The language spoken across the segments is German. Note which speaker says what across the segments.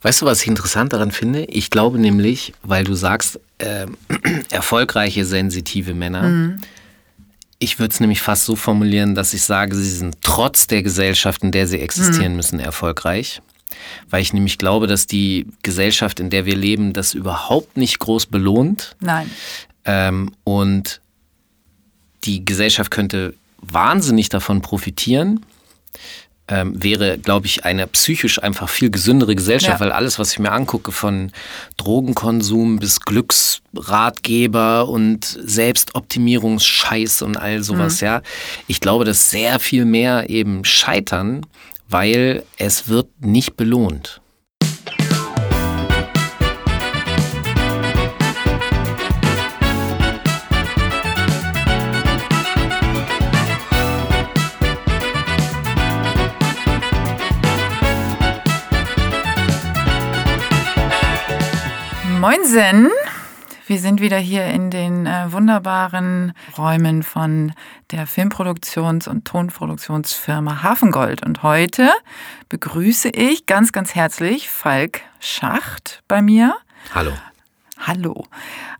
Speaker 1: Weißt du, was ich interessant daran finde? Ich glaube nämlich, weil du sagst, äh, erfolgreiche, sensitive Männer. Mhm. Ich würde es nämlich fast so formulieren, dass ich sage, sie sind trotz der Gesellschaft, in der sie existieren mhm. müssen, erfolgreich. Weil ich nämlich glaube, dass die Gesellschaft, in der wir leben, das überhaupt nicht groß belohnt.
Speaker 2: Nein.
Speaker 1: Ähm, und die Gesellschaft könnte wahnsinnig davon profitieren, ähm, wäre, glaube ich, eine psychisch einfach viel gesündere Gesellschaft, ja. weil alles, was ich mir angucke, von Drogenkonsum bis Glücksratgeber und Selbstoptimierungsscheiß und all sowas, mhm. ja, ich glaube, dass sehr viel mehr eben scheitern, weil es wird nicht belohnt.
Speaker 2: Moinsen! Wir sind wieder hier in den äh, wunderbaren Räumen von der Filmproduktions- und Tonproduktionsfirma Hafengold. Und heute begrüße ich ganz, ganz herzlich Falk Schacht bei mir.
Speaker 1: Hallo.
Speaker 2: Hallo.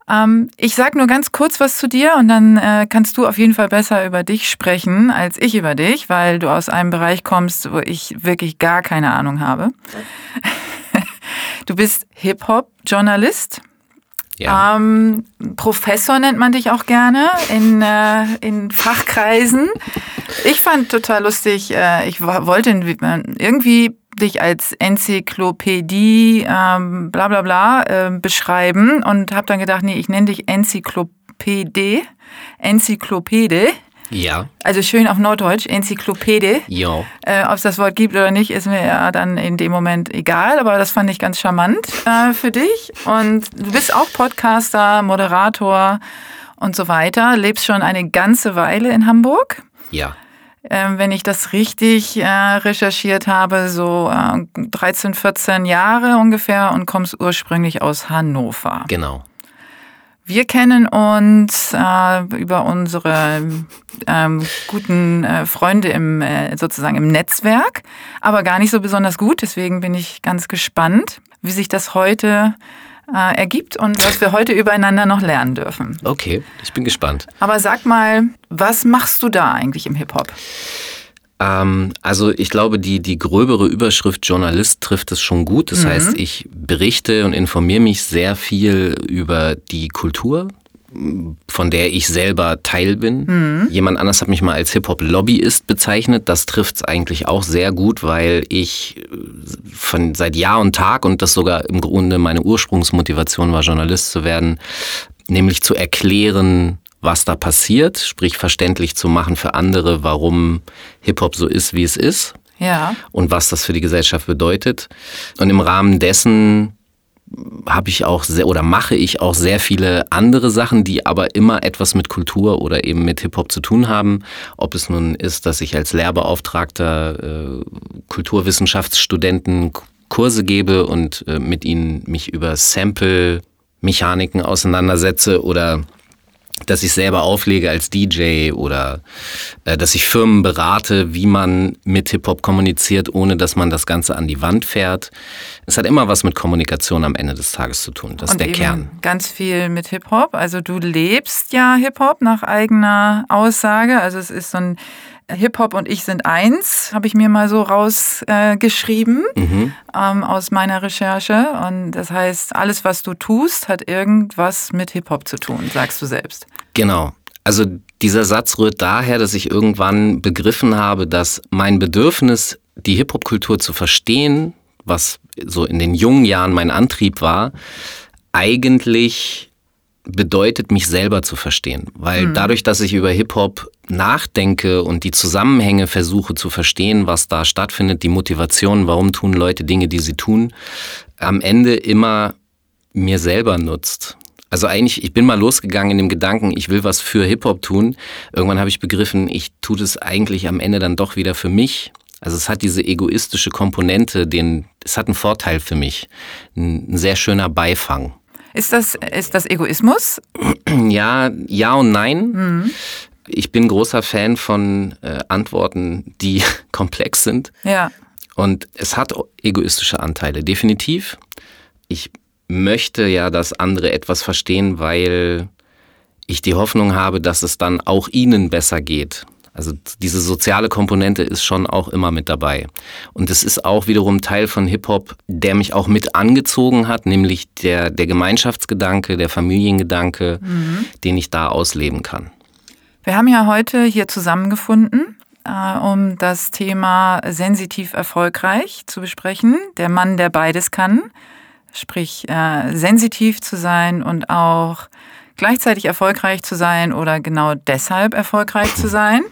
Speaker 2: Ähm, ich sage nur ganz kurz was zu dir und dann äh, kannst du auf jeden Fall besser über dich sprechen als ich über dich, weil du aus einem Bereich kommst, wo ich wirklich gar keine Ahnung habe. Du bist Hip-Hop-Journalist. Ja. Ähm, Professor nennt man dich auch gerne in, äh, in Fachkreisen. Ich fand total lustig, äh, ich wollte irgendwie dich als Enzyklopädie, ähm, bla bla bla, äh, beschreiben und habe dann gedacht, nee, ich nenne dich Enzyklopädie, Enzyklopäde.
Speaker 1: Ja.
Speaker 2: Also schön auf Norddeutsch, Enzyklopädie.
Speaker 1: Ja.
Speaker 2: Äh, Ob es das Wort gibt oder nicht, ist mir ja dann in dem Moment egal, aber das fand ich ganz charmant äh, für dich. Und du bist auch Podcaster, Moderator und so weiter, lebst schon eine ganze Weile in Hamburg.
Speaker 1: Ja.
Speaker 2: Ähm, wenn ich das richtig äh, recherchiert habe, so 13, äh, 14 Jahre ungefähr und kommst ursprünglich aus Hannover.
Speaker 1: Genau.
Speaker 2: Wir kennen uns äh, über unsere ähm, guten äh, Freunde im äh, sozusagen im Netzwerk, aber gar nicht so besonders gut. Deswegen bin ich ganz gespannt, wie sich das heute äh, ergibt und was wir heute übereinander noch lernen dürfen.
Speaker 1: Okay, ich bin gespannt.
Speaker 2: Aber sag mal, was machst du da eigentlich im Hip Hop?
Speaker 1: Ähm, also ich glaube, die, die gröbere Überschrift Journalist trifft es schon gut. Das mhm. heißt, ich berichte und informiere mich sehr viel über die Kultur, von der ich selber Teil bin. Mhm. Jemand anders hat mich mal als Hip-Hop-Lobbyist bezeichnet. Das trifft es eigentlich auch sehr gut, weil ich äh, von seit Jahr und Tag und das sogar im Grunde meine Ursprungsmotivation war, Journalist zu werden, nämlich zu erklären, was da passiert, sprich verständlich zu machen für andere, warum Hip-Hop so ist, wie es ist.
Speaker 2: Ja.
Speaker 1: Und was das für die Gesellschaft bedeutet. Und im Rahmen dessen habe ich auch sehr oder mache ich auch sehr viele andere Sachen, die aber immer etwas mit Kultur oder eben mit Hip-Hop zu tun haben. Ob es nun ist, dass ich als Lehrbeauftragter äh, Kulturwissenschaftsstudenten Kurse gebe und äh, mit ihnen mich über Sample-Mechaniken auseinandersetze oder dass ich selber auflege als DJ oder äh, dass ich Firmen berate, wie man mit Hip-Hop kommuniziert, ohne dass man das Ganze an die Wand fährt. Es hat immer was mit Kommunikation am Ende des Tages zu tun. Das
Speaker 2: Und
Speaker 1: ist der Kern.
Speaker 2: Ganz viel mit Hip-Hop. Also du lebst ja Hip-Hop nach eigener Aussage. Also es ist so ein Hip-Hop und ich sind eins, habe ich mir mal so rausgeschrieben äh, mhm. ähm, aus meiner Recherche. Und das heißt, alles, was du tust, hat irgendwas mit Hip-Hop zu tun, sagst du selbst.
Speaker 1: Genau. Also dieser Satz rührt daher, dass ich irgendwann begriffen habe, dass mein Bedürfnis, die Hip-Hop-Kultur zu verstehen, was so in den jungen Jahren mein Antrieb war, eigentlich bedeutet, mich selber zu verstehen. Weil mhm. dadurch, dass ich über Hip-Hop nachdenke und die Zusammenhänge versuche zu verstehen, was da stattfindet, die Motivation, warum tun Leute Dinge, die sie tun, am Ende immer mir selber nutzt. Also eigentlich, ich bin mal losgegangen in dem Gedanken, ich will was für Hip-Hop tun. Irgendwann habe ich begriffen, ich tue das eigentlich am Ende dann doch wieder für mich. Also es hat diese egoistische Komponente, den, es hat einen Vorteil für mich. Ein, ein sehr schöner Beifang.
Speaker 2: Ist das, ist das Egoismus?
Speaker 1: Ja, ja und nein. Mhm. Ich bin großer Fan von äh, Antworten, die komplex sind.
Speaker 2: Ja.
Speaker 1: Und es hat egoistische Anteile, definitiv. Ich möchte ja, dass andere etwas verstehen, weil ich die Hoffnung habe, dass es dann auch ihnen besser geht. Also diese soziale Komponente ist schon auch immer mit dabei. Und es ist auch wiederum Teil von Hip-Hop, der mich auch mit angezogen hat, nämlich der, der Gemeinschaftsgedanke, der Familiengedanke, mhm. den ich da ausleben kann.
Speaker 2: Wir haben ja heute hier zusammengefunden, äh, um das Thema sensitiv erfolgreich zu besprechen. Der Mann, der beides kann, sprich äh, sensitiv zu sein und auch gleichzeitig erfolgreich zu sein oder genau deshalb erfolgreich zu sein.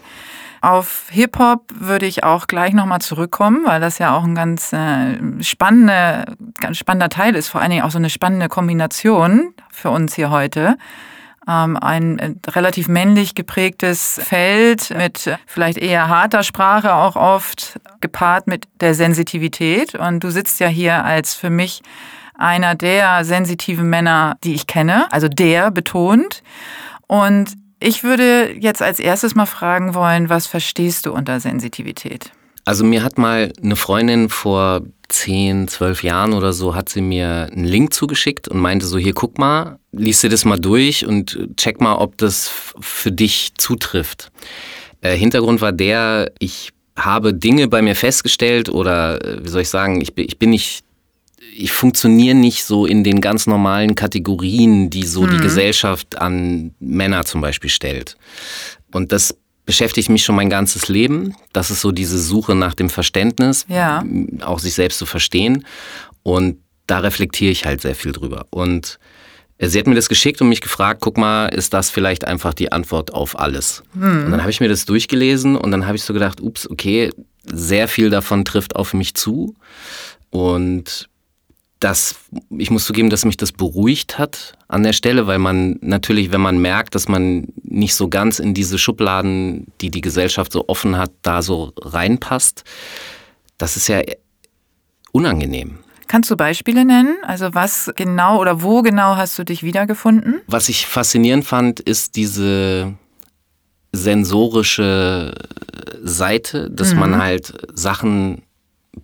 Speaker 2: Auf Hip-Hop würde ich auch gleich nochmal zurückkommen, weil das ja auch ein ganz, äh, spannende, ganz spannender Teil ist, vor allen Dingen auch so eine spannende Kombination für uns hier heute. Ähm, ein äh, relativ männlich geprägtes Feld mit vielleicht eher harter Sprache auch oft, gepaart mit der Sensitivität. Und du sitzt ja hier als für mich einer der sensitiven Männer, die ich kenne, also der betont. Und ich würde jetzt als erstes mal fragen wollen, was verstehst du unter Sensitivität?
Speaker 1: Also mir hat mal eine Freundin vor zehn, zwölf Jahren oder so, hat sie mir einen Link zugeschickt und meinte so, hier guck mal, liest dir das mal durch und check mal, ob das für dich zutrifft. Äh, Hintergrund war der, ich habe Dinge bei mir festgestellt oder äh, wie soll ich sagen, ich bin, ich bin nicht ich funktioniere nicht so in den ganz normalen Kategorien, die so mhm. die Gesellschaft an Männer zum Beispiel stellt. Und das beschäftigt mich schon mein ganzes Leben. Das ist so diese Suche nach dem Verständnis, ja. auch sich selbst zu verstehen. Und da reflektiere ich halt sehr viel drüber. Und sie hat mir das geschickt und mich gefragt, guck mal, ist das vielleicht einfach die Antwort auf alles? Hm. Und dann habe ich mir das durchgelesen und dann habe ich so gedacht, ups, okay, sehr viel davon trifft auf mich zu. Und das, ich muss zugeben, dass mich das beruhigt hat an der Stelle, weil man natürlich, wenn man merkt, dass man nicht so ganz in diese Schubladen, die die Gesellschaft so offen hat, da so reinpasst, das ist ja unangenehm.
Speaker 2: Kannst du Beispiele nennen? Also was genau oder wo genau hast du dich wiedergefunden?
Speaker 1: Was ich faszinierend fand, ist diese sensorische Seite, dass mhm. man halt Sachen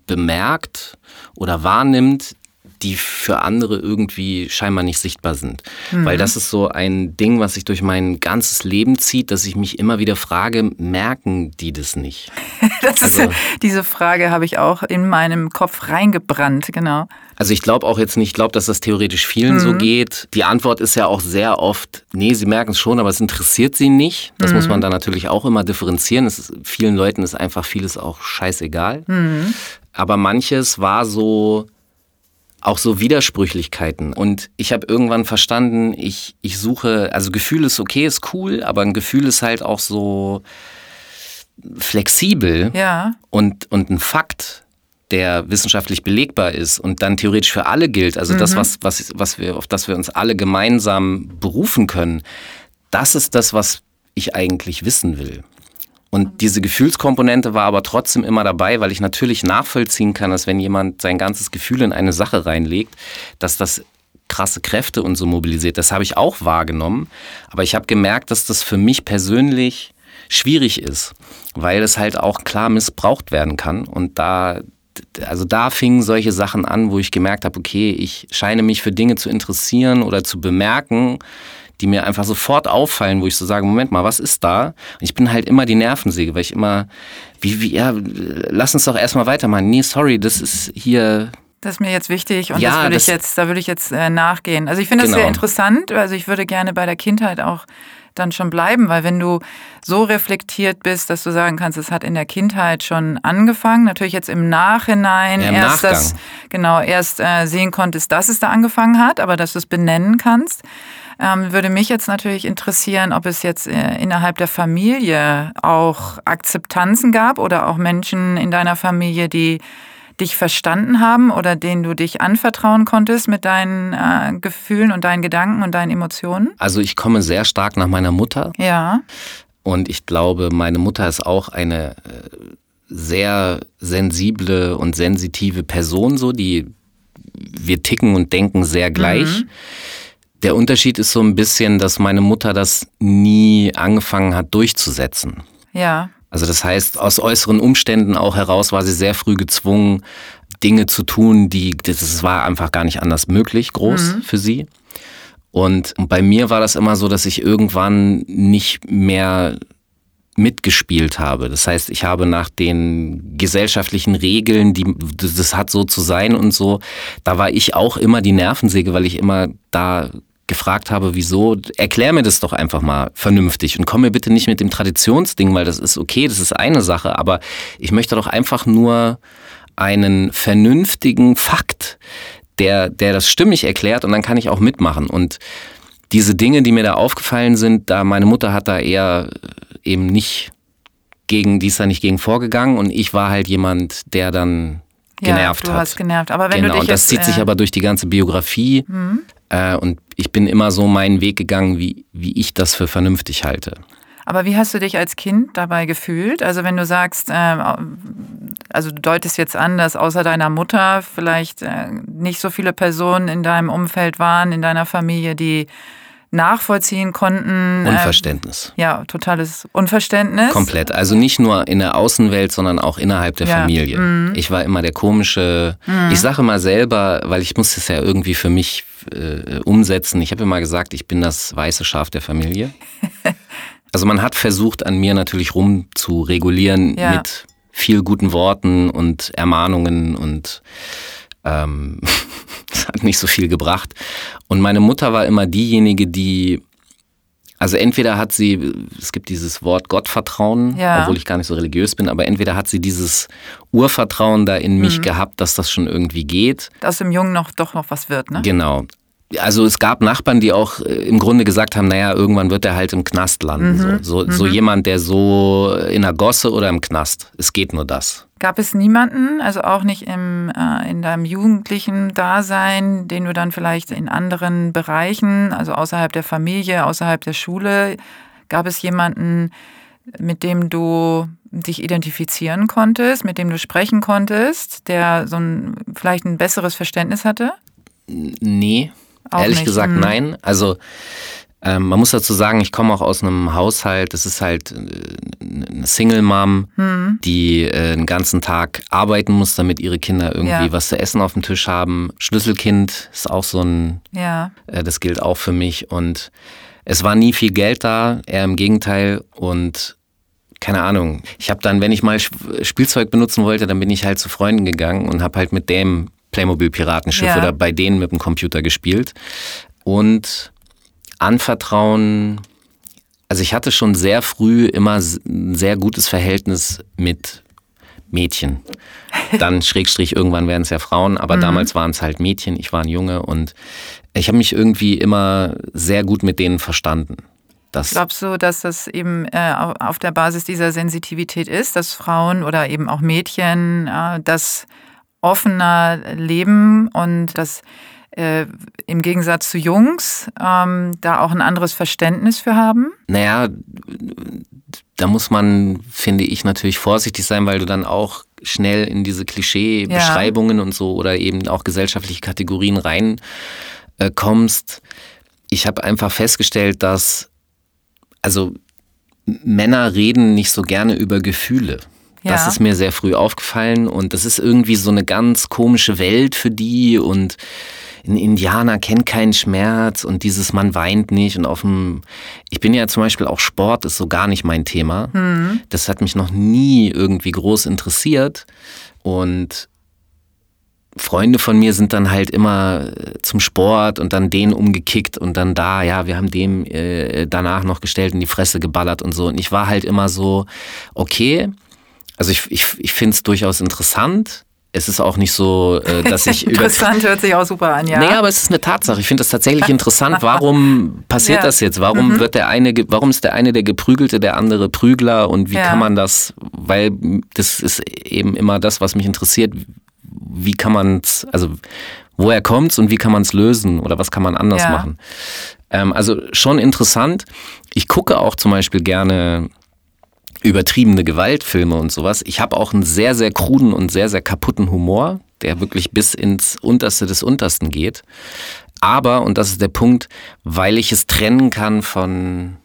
Speaker 1: bemerkt oder wahrnimmt, die für andere irgendwie scheinbar nicht sichtbar sind. Mhm. Weil das ist so ein Ding, was sich durch mein ganzes Leben zieht, dass ich mich immer wieder frage, merken die das nicht?
Speaker 2: das also, ist, diese Frage habe ich auch in meinem Kopf reingebrannt, genau.
Speaker 1: Also ich glaube auch jetzt nicht, ich glaube, dass das theoretisch vielen mhm. so geht. Die Antwort ist ja auch sehr oft, nee, sie merken es schon, aber es interessiert sie nicht. Das mhm. muss man dann natürlich auch immer differenzieren. Ist, vielen Leuten ist einfach vieles auch scheißegal. Mhm. Aber manches war so, auch so Widersprüchlichkeiten. Und ich habe irgendwann verstanden, ich, ich suche, also Gefühl ist okay, ist cool, aber ein Gefühl ist halt auch so flexibel ja. und, und ein Fakt, der wissenschaftlich belegbar ist und dann theoretisch für alle gilt, also mhm. das, was, was, was wir, auf das wir uns alle gemeinsam berufen können, das ist das, was ich eigentlich wissen will. Und diese Gefühlskomponente war aber trotzdem immer dabei, weil ich natürlich nachvollziehen kann, dass wenn jemand sein ganzes Gefühl in eine Sache reinlegt, dass das krasse Kräfte und so mobilisiert. Das habe ich auch wahrgenommen. Aber ich habe gemerkt, dass das für mich persönlich schwierig ist, weil es halt auch klar missbraucht werden kann. Und da, also da fingen solche Sachen an, wo ich gemerkt habe, okay, ich scheine mich für Dinge zu interessieren oder zu bemerken, die mir einfach sofort auffallen, wo ich so sage, Moment mal, was ist da? Und ich bin halt immer die Nervensäge, weil ich immer, wie, wie, ja, lass uns doch erstmal weitermachen. Nee, sorry, das ist hier
Speaker 2: das ist mir jetzt wichtig und ja, das würde ich jetzt, da würde ich jetzt äh, nachgehen. Also ich finde genau. das sehr interessant. Also ich würde gerne bei der Kindheit auch dann schon bleiben, weil wenn du so reflektiert bist, dass du sagen kannst, es hat in der Kindheit schon angefangen, natürlich jetzt im Nachhinein ja, im erst Nachgang. das genau erst äh, sehen konntest, dass es da angefangen hat, aber dass du es benennen kannst. Ähm, würde mich jetzt natürlich interessieren, ob es jetzt äh, innerhalb der Familie auch Akzeptanzen gab oder auch Menschen in deiner Familie, die dich verstanden haben oder denen du dich anvertrauen konntest mit deinen äh, Gefühlen und deinen Gedanken und deinen Emotionen?
Speaker 1: Also ich komme sehr stark nach meiner Mutter.
Speaker 2: Ja.
Speaker 1: Und ich glaube, meine Mutter ist auch eine äh, sehr sensible und sensitive Person, so die wir ticken und denken sehr gleich. Mhm. Der Unterschied ist so ein bisschen, dass meine Mutter das nie angefangen hat durchzusetzen.
Speaker 2: Ja.
Speaker 1: Also das heißt, aus äußeren Umständen auch heraus war sie sehr früh gezwungen, Dinge zu tun, die, das war einfach gar nicht anders möglich, groß mhm. für sie. Und bei mir war das immer so, dass ich irgendwann nicht mehr mitgespielt habe. Das heißt, ich habe nach den gesellschaftlichen Regeln, die das hat so zu sein und so, da war ich auch immer die Nervensäge, weil ich immer da gefragt habe, wieso, erklär mir das doch einfach mal vernünftig und komm mir bitte nicht mit dem Traditionsding, weil das ist okay, das ist eine Sache, aber ich möchte doch einfach nur einen vernünftigen Fakt, der, der das stimmig erklärt und dann kann ich auch mitmachen. Und diese Dinge, die mir da aufgefallen sind, da meine Mutter hat da eher eben nicht gegen, die ist da nicht gegen vorgegangen und ich war halt jemand, der dann genervt
Speaker 2: ja, du
Speaker 1: hat.
Speaker 2: hast genervt. Aber wenn
Speaker 1: genau,
Speaker 2: du dich
Speaker 1: und das
Speaker 2: jetzt,
Speaker 1: zieht sich
Speaker 2: äh,
Speaker 1: aber durch die ganze Biografie.
Speaker 2: Mhm.
Speaker 1: Äh, und ich bin immer so meinen Weg gegangen, wie, wie ich das für vernünftig halte.
Speaker 2: Aber wie hast du dich als Kind dabei gefühlt? Also wenn du sagst, äh, also du deutest jetzt an, dass außer deiner Mutter vielleicht äh, nicht so viele Personen in deinem Umfeld waren, in deiner Familie, die nachvollziehen konnten.
Speaker 1: Unverständnis.
Speaker 2: Äh, ja, totales Unverständnis.
Speaker 1: Komplett. Also nicht nur in der Außenwelt, sondern auch innerhalb der
Speaker 2: Ja.
Speaker 1: Familie.
Speaker 2: Mhm.
Speaker 1: Ich war immer der komische. Ich sage mal selber, weil ich muss es ja irgendwie für mich äh, umsetzen. Ich habe immer gesagt, ich bin das weiße Schaf der Familie. Also man hat versucht, an mir natürlich rum zu regulieren
Speaker 2: Ja.
Speaker 1: mit viel guten Worten und Ermahnungen und ähm, das hat nicht so viel gebracht. Und meine Mutter war immer diejenige, die, also entweder hat sie, es gibt dieses Wort Gottvertrauen,
Speaker 2: Ja.
Speaker 1: obwohl ich gar nicht so religiös bin, aber entweder hat sie dieses Urvertrauen da in
Speaker 2: Mhm.
Speaker 1: mich gehabt, dass das schon irgendwie geht.
Speaker 2: Aus dem Jungen noch doch noch was wird, ne?
Speaker 1: Genau. Also es gab Nachbarn, die auch äh, im Grunde gesagt haben, naja, irgendwann wird er halt im Knast landen.
Speaker 2: Mhm.
Speaker 1: So, so, so jemand, der so in der Gosse oder im Knast. Es geht nur das.
Speaker 2: Gab es niemanden, also auch nicht im, äh, in deinem jugendlichen Dasein, den du dann vielleicht in anderen Bereichen, also außerhalb der Familie, außerhalb der Schule, gab es jemanden, mit dem du dich identifizieren konntest, mit dem du sprechen konntest, der so ein vielleicht ein besseres Verständnis hatte?
Speaker 1: Nee, ehrlich
Speaker 2: nicht,
Speaker 1: gesagt
Speaker 2: hm.
Speaker 1: nein. Also ähm, man muss dazu sagen, ich komme auch aus einem Haushalt, das ist halt äh, eine Single-Mom,
Speaker 2: Hm.
Speaker 1: die äh, den ganzen Tag arbeiten muss, damit ihre Kinder irgendwie
Speaker 2: Ja.
Speaker 1: was zu essen auf dem Tisch haben. Schlüsselkind ist auch so ein
Speaker 2: Ja.
Speaker 1: Äh, Das gilt auch für mich. Und es war nie viel Geld da, eher im Gegenteil. Und keine Ahnung, ich habe dann, wenn ich mal Sp- Spielzeug benutzen wollte, dann bin ich halt zu Freunden gegangen und habe halt mit dem Playmobil-Piratenschiff
Speaker 2: Ja.
Speaker 1: oder bei denen mit dem Computer gespielt. Und Anvertrauen, also ich hatte schon sehr früh immer ein sehr gutes Verhältnis mit Mädchen. Dann Schrägstrich, irgendwann werden es ja Frauen, aber damals waren es halt Mädchen, ich war ein Junge und ich habe mich irgendwie immer sehr gut mit denen verstanden. Das,
Speaker 2: Glaubst du, dass das eben äh, au- auf der Basis dieser Sensitivität ist, dass Frauen oder eben auch Mädchen äh, das offener leben und das äh, im Gegensatz zu Jungs ähm, da auch ein anderes Verständnis für haben?
Speaker 1: naja, da muss man, finde ich, natürlich vorsichtig sein, weil du dann auch schnell in diese Klischee-Beschreibungen und so oder eben auch gesellschaftliche Kategorien rein äh, kommst. Ich habe einfach festgestellt, dass also Männer reden nicht so gerne über Gefühle. Das
Speaker 2: Ja.
Speaker 1: ist mir sehr früh aufgefallen und das ist irgendwie so eine ganz komische Welt für die und ein Indianer kennt keinen Schmerz und dieses man weint nicht und auf dem ich bin ja zum Beispiel auch Sport ist so gar nicht mein Thema. Das hat mich noch nie irgendwie groß interessiert und Freunde von mir sind dann halt immer äh, zum Sport und dann den umgekickt und dann da, ja, wir haben dem äh, danach noch gestellt in die Fresse geballert und so. Und ich war halt immer so, okay, also ich, ich, ich finde es durchaus interessant. Es ist auch nicht so, äh, dass ich.
Speaker 2: Interessant, hört sich auch super an, ja.
Speaker 1: Naja, aber es ist eine Tatsache. Ich finde das tatsächlich interessant. Warum passiert
Speaker 2: Ja.
Speaker 1: das jetzt? Warum wird der eine, warum ist der eine der Geprügelte, der andere Prügler und wie
Speaker 2: Ja.
Speaker 1: kann man das, weil das ist eben immer das, was mich interessiert. Wie kann man es, also woher kommt's und wie kann man es lösen oder was kann man anders
Speaker 2: Ja.
Speaker 1: machen? Ähm, also schon interessant. Ich gucke auch zum Beispiel gerne übertriebene Gewaltfilme und sowas. Ich habe auch einen sehr, sehr kruden und sehr, sehr kaputten Humor, der wirklich bis ins Unterste des Untersten geht. Aber, und das ist der Punkt, weil ich es trennen kann von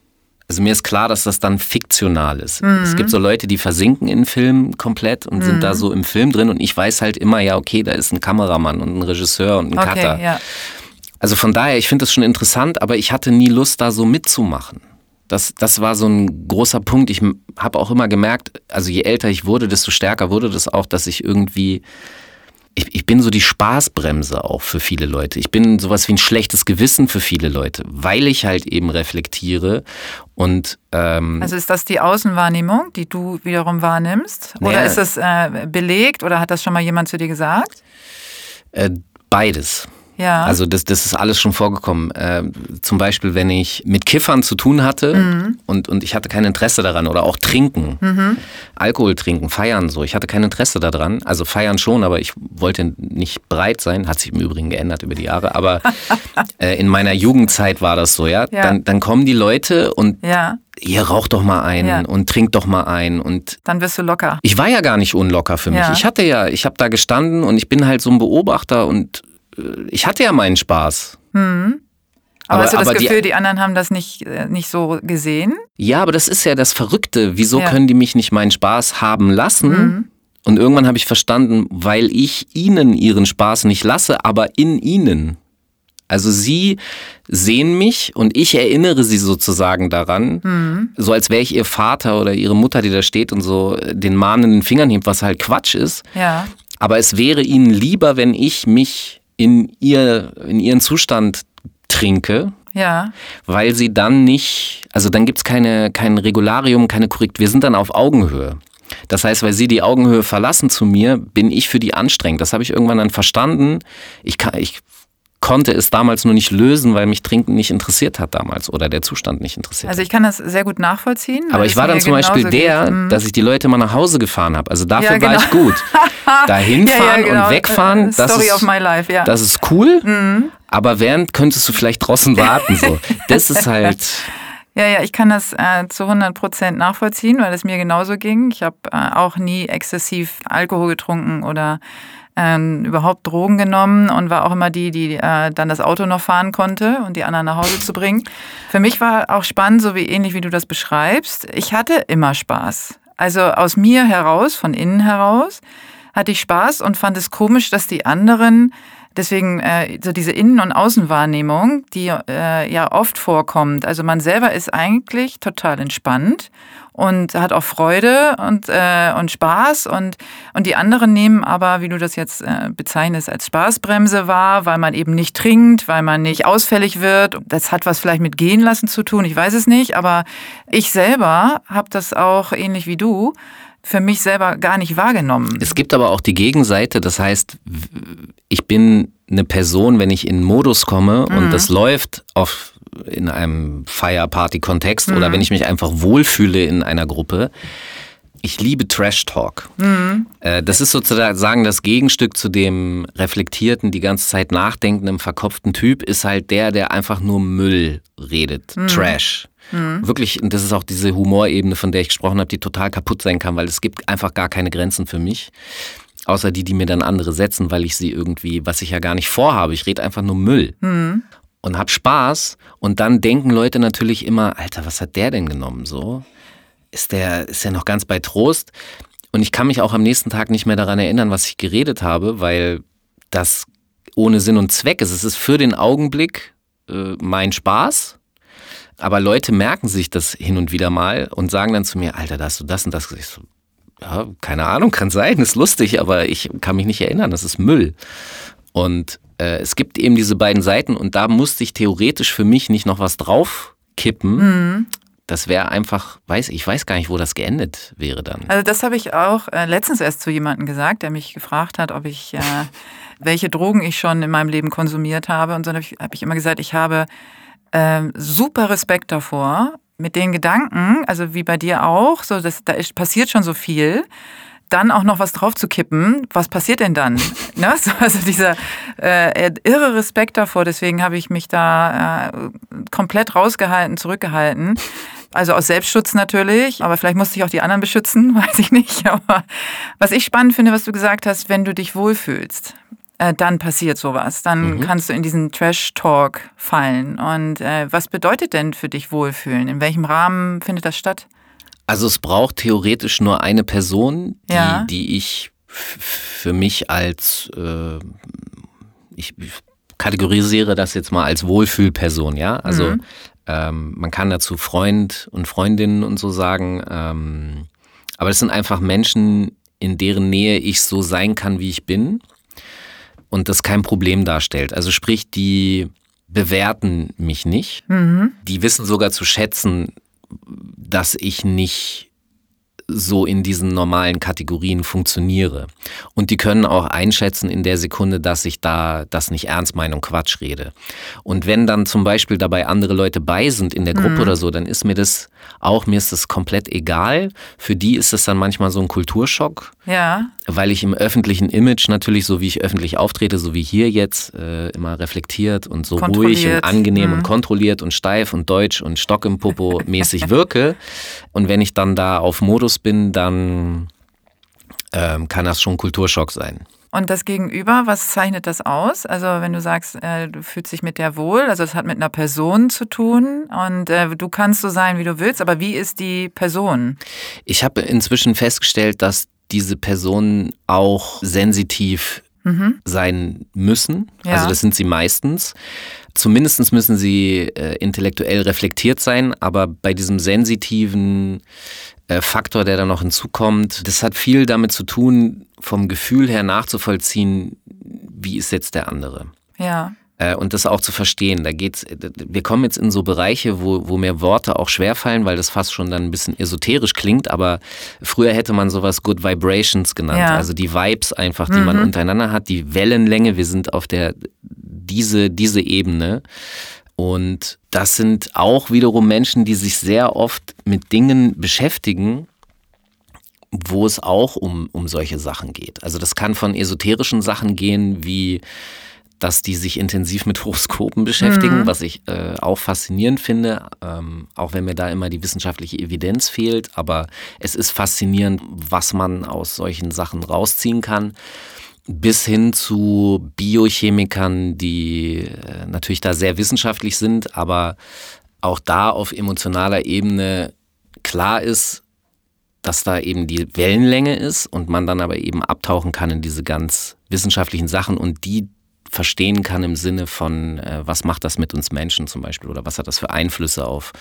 Speaker 1: Also mir ist klar, dass das dann fiktional ist. Mhm. Es gibt so Leute, die versinken in Filmen komplett und mhm. sind da so im Film drin und ich weiß halt immer, ja, okay, da ist ein Kameramann und ein Regisseur und ein okay, Cutter. Ja. Also von daher, ich finde das schon interessant, aber ich hatte nie Lust, da so mitzumachen. Das, das war so ein großer Punkt. Ich habe auch immer gemerkt, also je älter ich wurde, desto stärker wurde das auch, dass ich irgendwie ich, ich bin so die Spaßbremse auch für viele Leute. Ich bin sowas wie ein schlechtes Gewissen für viele Leute, weil ich halt eben reflektiere und
Speaker 2: ähm, also ist das die Außenwahrnehmung, die du wiederum wahrnimmst, oder naja, ist das äh, belegt oder hat das schon mal jemand zu dir gesagt?
Speaker 1: Äh, beides. Ja. Also das, das ist alles schon vorgekommen. Äh, zum Beispiel, wenn ich mit Kiffern zu tun hatte mhm. und, und ich hatte kein Interesse daran oder auch trinken, mhm. Alkohol trinken, feiern so. Ich hatte kein Interesse daran. Also feiern schon, aber ich wollte nicht breit sein. Hat sich im Übrigen geändert über die Jahre. Aber äh, in meiner Jugendzeit war das so, ja. ja. Dann, dann kommen die Leute und ja ihr raucht doch mal ein ja. und trinkt doch mal ein und
Speaker 2: dann wirst du locker.
Speaker 1: Ich war ja gar nicht unlocker für mich. Ja. Ich hatte ja, ich habe da gestanden und ich bin halt so ein Beobachter und ich hatte ja meinen Spaß.
Speaker 2: Hm. Aber, aber, hast du das Gefühl, die, die, anderen haben das nicht, äh, nicht so gesehen?
Speaker 1: Ja, aber das ist ja das Verrückte. Wieso ja. können die mich nicht meinen Spaß haben lassen? Mhm. Und irgendwann habe ich verstanden, weil ich ihnen ihren Spaß nicht lasse, aber in ihnen. Also sie sehen mich und ich erinnere sie sozusagen daran, mhm. so als wäre ich ihr Vater oder ihre Mutter, die da steht und so den mahnenden Fingern hebt, was halt Quatsch ist. Ja. Aber es wäre ihnen lieber, wenn ich mich in, ihr, in ihren Zustand trinke. Ja. Weil sie dann nicht, also dann gibt es keine, kein Regularium, keine Korrekt. Wir sind dann auf Augenhöhe. Das heißt, weil sie die Augenhöhe verlassen zu mir, bin ich für die anstrengend. Das habe ich irgendwann dann verstanden. Ich, kann, ich konnte es damals nur nicht lösen, weil mich Trinken nicht interessiert hat damals oder der Zustand nicht interessiert
Speaker 2: Also ich kann das sehr gut nachvollziehen.
Speaker 1: Aber ich war dann zum Beispiel der, geht. Mhm. dass ich die Leute mal nach Hause gefahren habe. Also dafür ja, genau. war ich gut. Dahin fahren ja, ja, genau. und wegfahren, das Story ist, life, ja. das ist cool. Mhm. Aber während könntest du vielleicht draußen warten. So. Das ist halt...
Speaker 2: Ja, ja, ich kann das äh, zu 100 Prozent nachvollziehen, weil es mir genauso ging. Ich habe äh, auch nie exzessiv Alkohol getrunken oder ähm, überhaupt Drogen genommen und war auch immer die, die äh, dann das Auto noch fahren konnte und die anderen nach Hause zu bringen. Für mich war auch spannend, so wie ähnlich wie du das beschreibst. Ich hatte immer Spaß. Also aus mir heraus, von innen heraus, hatte ich Spaß und fand es komisch, dass die anderen Deswegen äh, so diese Innen- und Außenwahrnehmung, die äh, ja oft vorkommt. Also man selber ist eigentlich total entspannt und hat auch Freude und, äh, und Spaß und, und die anderen nehmen aber, wie du das jetzt äh, bezeichnest, als Spaßbremse wahr, weil man eben nicht trinkt, weil man nicht ausfällig wird. Das hat was vielleicht mit gehen lassen zu tun, ich weiß es nicht, aber ich selber habe das auch ähnlich wie du für mich selber gar nicht wahrgenommen.
Speaker 1: Es gibt aber auch die Gegenseite, das heißt, ich bin eine Person, wenn ich in Modus komme mhm. und das läuft auf in einem Fire-Party-Kontext mhm. oder wenn ich mich einfach wohlfühle in einer Gruppe. Ich liebe Trash Talk. Mhm. Äh, das ist sozusagen das Gegenstück zu dem reflektierten, die ganze Zeit nachdenkenden, verkopften Typ, ist halt der, der einfach nur Müll redet. Mhm. Trash. Mhm. Wirklich, und das ist auch diese Humorebene, von der ich gesprochen habe, die total kaputt sein kann, weil es gibt einfach gar keine Grenzen für mich. Außer die, die mir dann andere setzen, weil ich sie irgendwie, was ich ja gar nicht vorhabe. Ich rede einfach nur Müll. Mhm und hab Spaß und dann denken Leute natürlich immer, Alter, was hat der denn genommen so? Ist der ist der noch ganz bei Trost? Und ich kann mich auch am nächsten Tag nicht mehr daran erinnern, was ich geredet habe, weil das ohne Sinn und Zweck ist. Es ist für den Augenblick äh, mein Spaß, aber Leute merken sich das hin und wieder mal und sagen dann zu mir, Alter, da hast du das und das. Ich so, ja, keine Ahnung, kann sein, ist lustig, aber ich kann mich nicht erinnern, das ist Müll. Und äh, es gibt eben diese beiden Seiten und da musste ich theoretisch für mich nicht noch was draufkippen. Mhm. Das wäre einfach, weiß ich weiß gar nicht, wo das geendet wäre dann.
Speaker 2: Also das habe ich auch äh, letztens erst zu jemandem gesagt, der mich gefragt hat, ob ich äh, welche Drogen ich schon in meinem Leben konsumiert habe. Und so habe ich, hab ich immer gesagt, ich habe äh, super Respekt davor, mit den Gedanken, also wie bei dir auch, so das, da ist, passiert schon so viel dann auch noch was drauf zu kippen, was passiert denn dann? ne? Also dieser äh, irre Respekt davor, deswegen habe ich mich da äh, komplett rausgehalten, zurückgehalten. Also aus Selbstschutz natürlich, aber vielleicht musste ich auch die anderen beschützen, weiß ich nicht. Aber was ich spannend finde, was du gesagt hast, wenn du dich wohlfühlst. äh, dann passiert sowas. Dann mhm. kannst du in diesen Trash-Talk fallen. Und äh, was bedeutet denn für dich Wohlfühlen? In welchem Rahmen findet das statt?
Speaker 1: Also es braucht theoretisch nur eine Person, die, ja. die ich für mich als, äh, ich kategorisiere das jetzt mal als Wohlfühlperson, ja. Also mhm. ähm, man kann dazu Freund und Freundinnen und so sagen. Ähm, aber es sind einfach Menschen, in deren Nähe ich so sein kann, wie ich bin und das kein Problem darstellt. Also sprich, die bewerten mich nicht. Mhm. Die wissen sogar zu schätzen, dass ich nicht so in diesen normalen Kategorien funktioniere. Und die können auch einschätzen in der Sekunde, dass ich da das nicht ernst meine und Quatsch rede. Und wenn dann zum Beispiel dabei andere Leute bei sind in der Gruppe mhm. oder so, dann ist mir das auch, mir ist das komplett egal. Für die ist es dann manchmal so ein Kulturschock.
Speaker 2: Ja.
Speaker 1: Weil ich im öffentlichen Image natürlich, so wie ich öffentlich auftrete, so wie hier jetzt, äh, immer reflektiert und so ruhig und angenehm mhm. und kontrolliert und steif und deutsch und Stock im Popo mäßig wirke. Und wenn ich dann da auf Modus bin, dann ähm, kann das schon Kulturschock sein.
Speaker 2: Und das Gegenüber, was zeichnet das aus? Also wenn du sagst, äh, du fühlst dich mit der wohl, also es hat mit einer Person zu tun und äh, du kannst so sein, wie du willst, aber wie ist die Person?
Speaker 1: Ich habe inzwischen festgestellt, dass diese Personen auch sensitiv mhm. sein müssen. Ja. Also das sind sie meistens. Zumindest müssen sie äh, intellektuell reflektiert sein, aber bei diesem sensitiven Faktor, der da noch hinzukommt. Das hat viel damit zu tun, vom Gefühl her nachzuvollziehen, wie ist jetzt der andere.
Speaker 2: Ja.
Speaker 1: Äh, und das auch zu verstehen. Da geht's, wir kommen jetzt in so Bereiche, wo, wo mir Worte auch schwerfallen, weil das fast schon dann ein bisschen esoterisch klingt, aber früher hätte man sowas Good Vibrations genannt. Ja. Also die Vibes einfach, die mhm. man untereinander hat, die Wellenlänge, wir sind auf der diese, diese Ebene. Und das sind auch wiederum Menschen, die sich sehr oft mit Dingen beschäftigen, wo es auch um, um solche Sachen geht. Also das kann von esoterischen Sachen gehen, wie dass die sich intensiv mit Horoskopen beschäftigen, mhm. was ich äh, auch faszinierend finde, ähm, auch wenn mir da immer die wissenschaftliche Evidenz fehlt. Aber es ist faszinierend, was man aus solchen Sachen rausziehen kann bis hin zu Biochemikern, die äh, natürlich da sehr wissenschaftlich sind, aber auch da auf emotionaler Ebene klar ist, dass da eben die Wellenlänge ist und man dann aber eben abtauchen kann in diese ganz wissenschaftlichen Sachen und die verstehen kann im Sinne von, äh, was macht das mit uns Menschen zum Beispiel oder was hat das für Einflüsse auf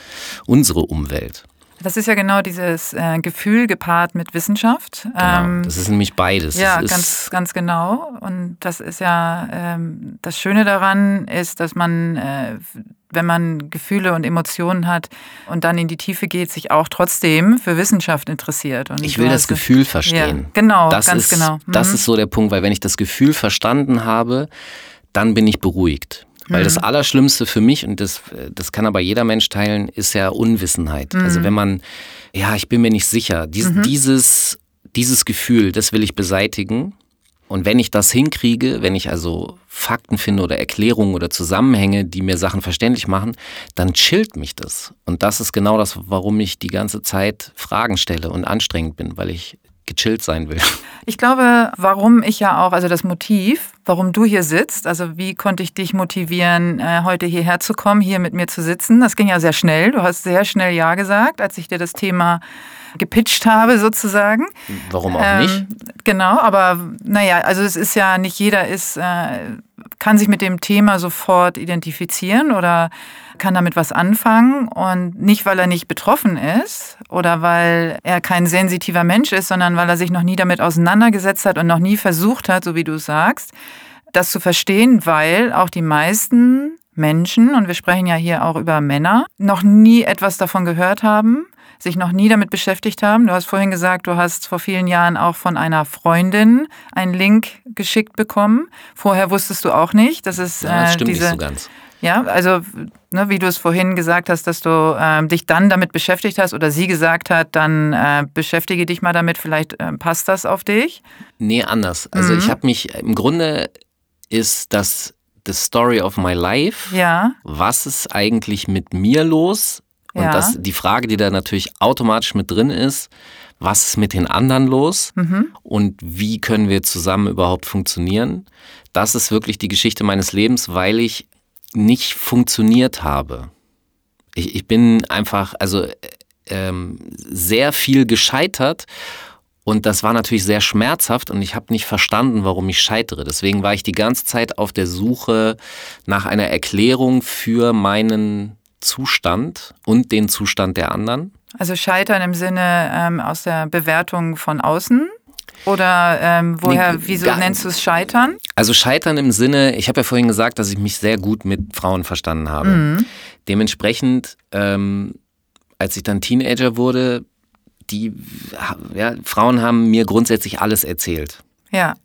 Speaker 1: unsere Umwelt.
Speaker 2: Das ist ja genau dieses äh, Gefühl gepaart mit Wissenschaft.
Speaker 1: Genau, ähm, das ist nämlich beides.
Speaker 2: Ja, ganz, ganz genau. Und das ist ja, ähm, das Schöne daran ist, dass man, äh, wenn man Gefühle und Emotionen hat und dann in die Tiefe geht, sich auch trotzdem für Wissenschaft interessiert. Und
Speaker 1: ich will das Gefühl verstehen.
Speaker 2: Ja, genau,
Speaker 1: das
Speaker 2: ganz
Speaker 1: ist,
Speaker 2: genau.
Speaker 1: Mhm. Das ist so der Punkt, weil wenn ich das Gefühl verstanden habe, dann bin ich beruhigt. Weil mhm. das Allerschlimmste für mich, und das, das kann aber jeder Mensch teilen, ist ja Unwissenheit. Mhm. Also wenn man, ja, ich bin mir nicht sicher, dies, mhm. dieses, dieses Gefühl, das will ich beseitigen. Und wenn ich das hinkriege, wenn ich also Fakten finde oder Erklärungen oder Zusammenhänge, die mir Sachen verständlich machen, dann chillt mich das. Und das ist genau das, warum ich die ganze Zeit Fragen stelle und anstrengend bin, weil ich gechillt sein will.
Speaker 2: Ich glaube, warum ich ja auch, also das Motiv, warum du hier sitzt, also wie konnte ich dich motivieren, äh, heute hierher zu kommen, hier mit mir zu sitzen? Das ging ja sehr schnell. Du hast sehr schnell Ja gesagt, als ich dir das Thema gepitcht habe, sozusagen.
Speaker 1: Warum auch ähm, nicht?
Speaker 2: Genau, aber naja, also es ist ja nicht jeder ist, äh, kann sich mit dem Thema sofort identifizieren oder kann damit was anfangen und nicht, weil er nicht betroffen ist oder weil er kein sensitiver Mensch ist, sondern weil er sich noch nie damit auseinandergesetzt hat und noch nie versucht hat, so wie du sagst, das zu verstehen, weil auch die meisten Menschen, und wir sprechen ja hier auch über Männer, noch nie etwas davon gehört haben, sich noch nie damit beschäftigt haben. Du hast vorhin gesagt, du hast vor vielen Jahren auch von einer Freundin einen Link geschickt bekommen. Vorher wusstest du auch nicht, dass es
Speaker 1: ja, das
Speaker 2: äh,
Speaker 1: stimmt
Speaker 2: diese,
Speaker 1: nicht so ganz.
Speaker 2: Ja, also ne, wie du es vorhin gesagt hast, dass du äh, dich dann damit beschäftigt hast oder sie gesagt hat, dann äh, beschäftige dich mal damit, vielleicht äh, passt das auf dich?
Speaker 1: Nee, anders. Also mhm. ich habe mich, im Grunde ist das the story of my life.
Speaker 2: Ja.
Speaker 1: Was ist eigentlich mit mir los? Und ja. das, die Frage, die da natürlich automatisch mit drin ist, was ist mit den anderen los mhm. und wie können wir zusammen überhaupt funktionieren. Das ist wirklich die Geschichte meines Lebens, weil ich nicht funktioniert habe. Ich, ich bin einfach, also ähm, sehr viel gescheitert und das war natürlich sehr schmerzhaft und ich habe nicht verstanden, warum ich scheitere. Deswegen war ich die ganze Zeit auf der Suche nach einer Erklärung für meinen Zustand und den Zustand der anderen.
Speaker 2: Also scheitern im Sinne ähm, aus der Bewertung von außen? Oder ähm, woher, nee, wieso nennst du es Scheitern?
Speaker 1: Also Scheitern im Sinne, ich habe ja vorhin gesagt, dass ich mich sehr gut mit Frauen verstanden habe. Mhm. Dementsprechend, ähm, als ich dann Teenager wurde, die ja, Frauen haben mir grundsätzlich alles erzählt.
Speaker 2: Ja.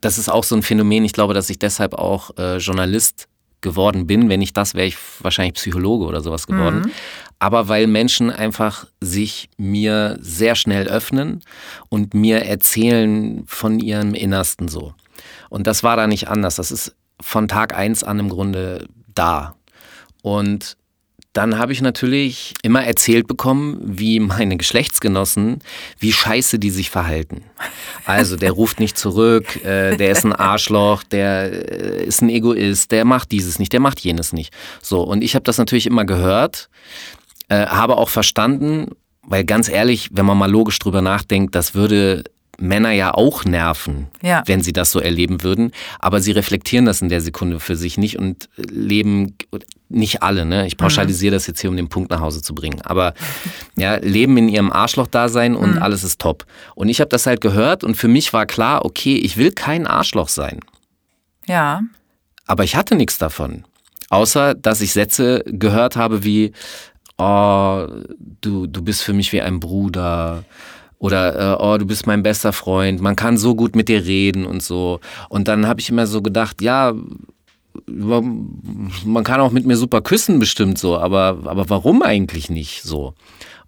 Speaker 1: Das ist auch so ein Phänomen. Ich glaube, dass ich deshalb auch äh, Journalist geworden bin. Wenn ich das, wäre ich wahrscheinlich Psychologe oder sowas geworden. Mhm. Aber weil Menschen einfach sich mir sehr schnell öffnen und mir erzählen von ihrem Innersten so. Und das war da nicht anders. Das ist von Tag eins an im Grunde da. Und dann habe ich natürlich immer erzählt bekommen, wie meine Geschlechtsgenossen, wie scheiße die sich verhalten. Also der ruft nicht zurück, äh, der ist ein Arschloch, der äh, ist ein Egoist, der macht dieses nicht, der macht jenes nicht. So, und ich habe das natürlich immer gehört, äh, habe auch verstanden, weil ganz ehrlich, wenn man mal logisch drüber nachdenkt, das würde Männer ja auch nerven, ja. wenn sie das so erleben würden. Aber sie reflektieren das in der Sekunde für sich nicht und leben, nicht alle, ne? Ich pauschalisiere mhm. das jetzt hier, um den Punkt nach Hause zu bringen. Aber ja, leben in ihrem Arschloch-Dasein und mhm. alles ist top. Und ich habe das halt gehört und für mich war klar, okay, ich will kein Arschloch sein.
Speaker 2: Ja.
Speaker 1: Aber ich hatte nichts davon. Außer, dass ich Sätze gehört habe wie, oh, du, du bist für mich wie ein Bruder oder äh, oh, du bist mein bester Freund, man kann so gut mit dir reden und so. Und dann habe ich immer so gedacht, ja, man kann auch mit mir super küssen bestimmt so, aber, aber warum eigentlich nicht so?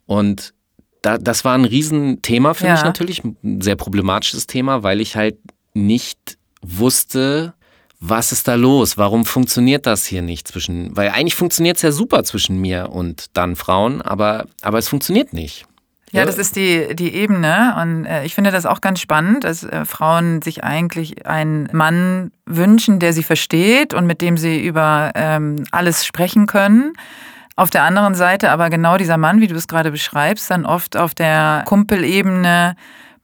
Speaker 1: Und da, das war ein Riesenthema für ja. mich natürlich, ein sehr problematisches Thema, weil ich halt nicht wusste, was ist da los? Warum funktioniert das hier nicht zwischen, weil eigentlich funktioniert es ja super zwischen mir und dann Frauen, aber, aber es funktioniert nicht.
Speaker 2: Ja, das ist die, die Ebene. Und äh, ich finde das auch ganz spannend, dass äh, Frauen sich eigentlich einen Mann wünschen, der sie versteht und mit dem sie über ähm, alles sprechen können. Auf der anderen Seite aber genau dieser Mann, wie du es gerade beschreibst, dann oft auf der Kumpelebene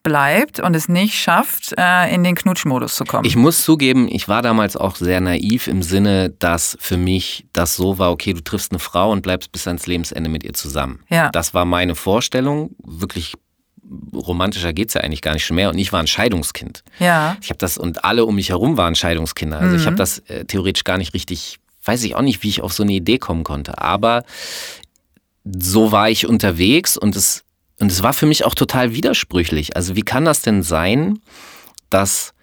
Speaker 2: bleibt und es nicht schafft, äh, in den Knutschmodus zu kommen.
Speaker 1: Ich muss zugeben, ich war damals auch sehr naiv im Sinne, dass für mich das so war, okay, du triffst eine Frau und bleibst bis ans Lebensende mit ihr zusammen.
Speaker 2: Ja.
Speaker 1: Das war meine Vorstellung, wirklich romantischer geht es ja eigentlich gar nicht schon mehr. Und ich war ein Scheidungskind.
Speaker 2: Ja.
Speaker 1: Ich habe das, und alle um mich herum waren Scheidungskinder. Also mhm. ich habe das äh, theoretisch gar nicht richtig, weiß ich auch nicht, wie ich auf so eine Idee kommen konnte. Aber so war ich unterwegs und es und es war für mich auch total widersprüchlich. Also wie kann das denn sein, dass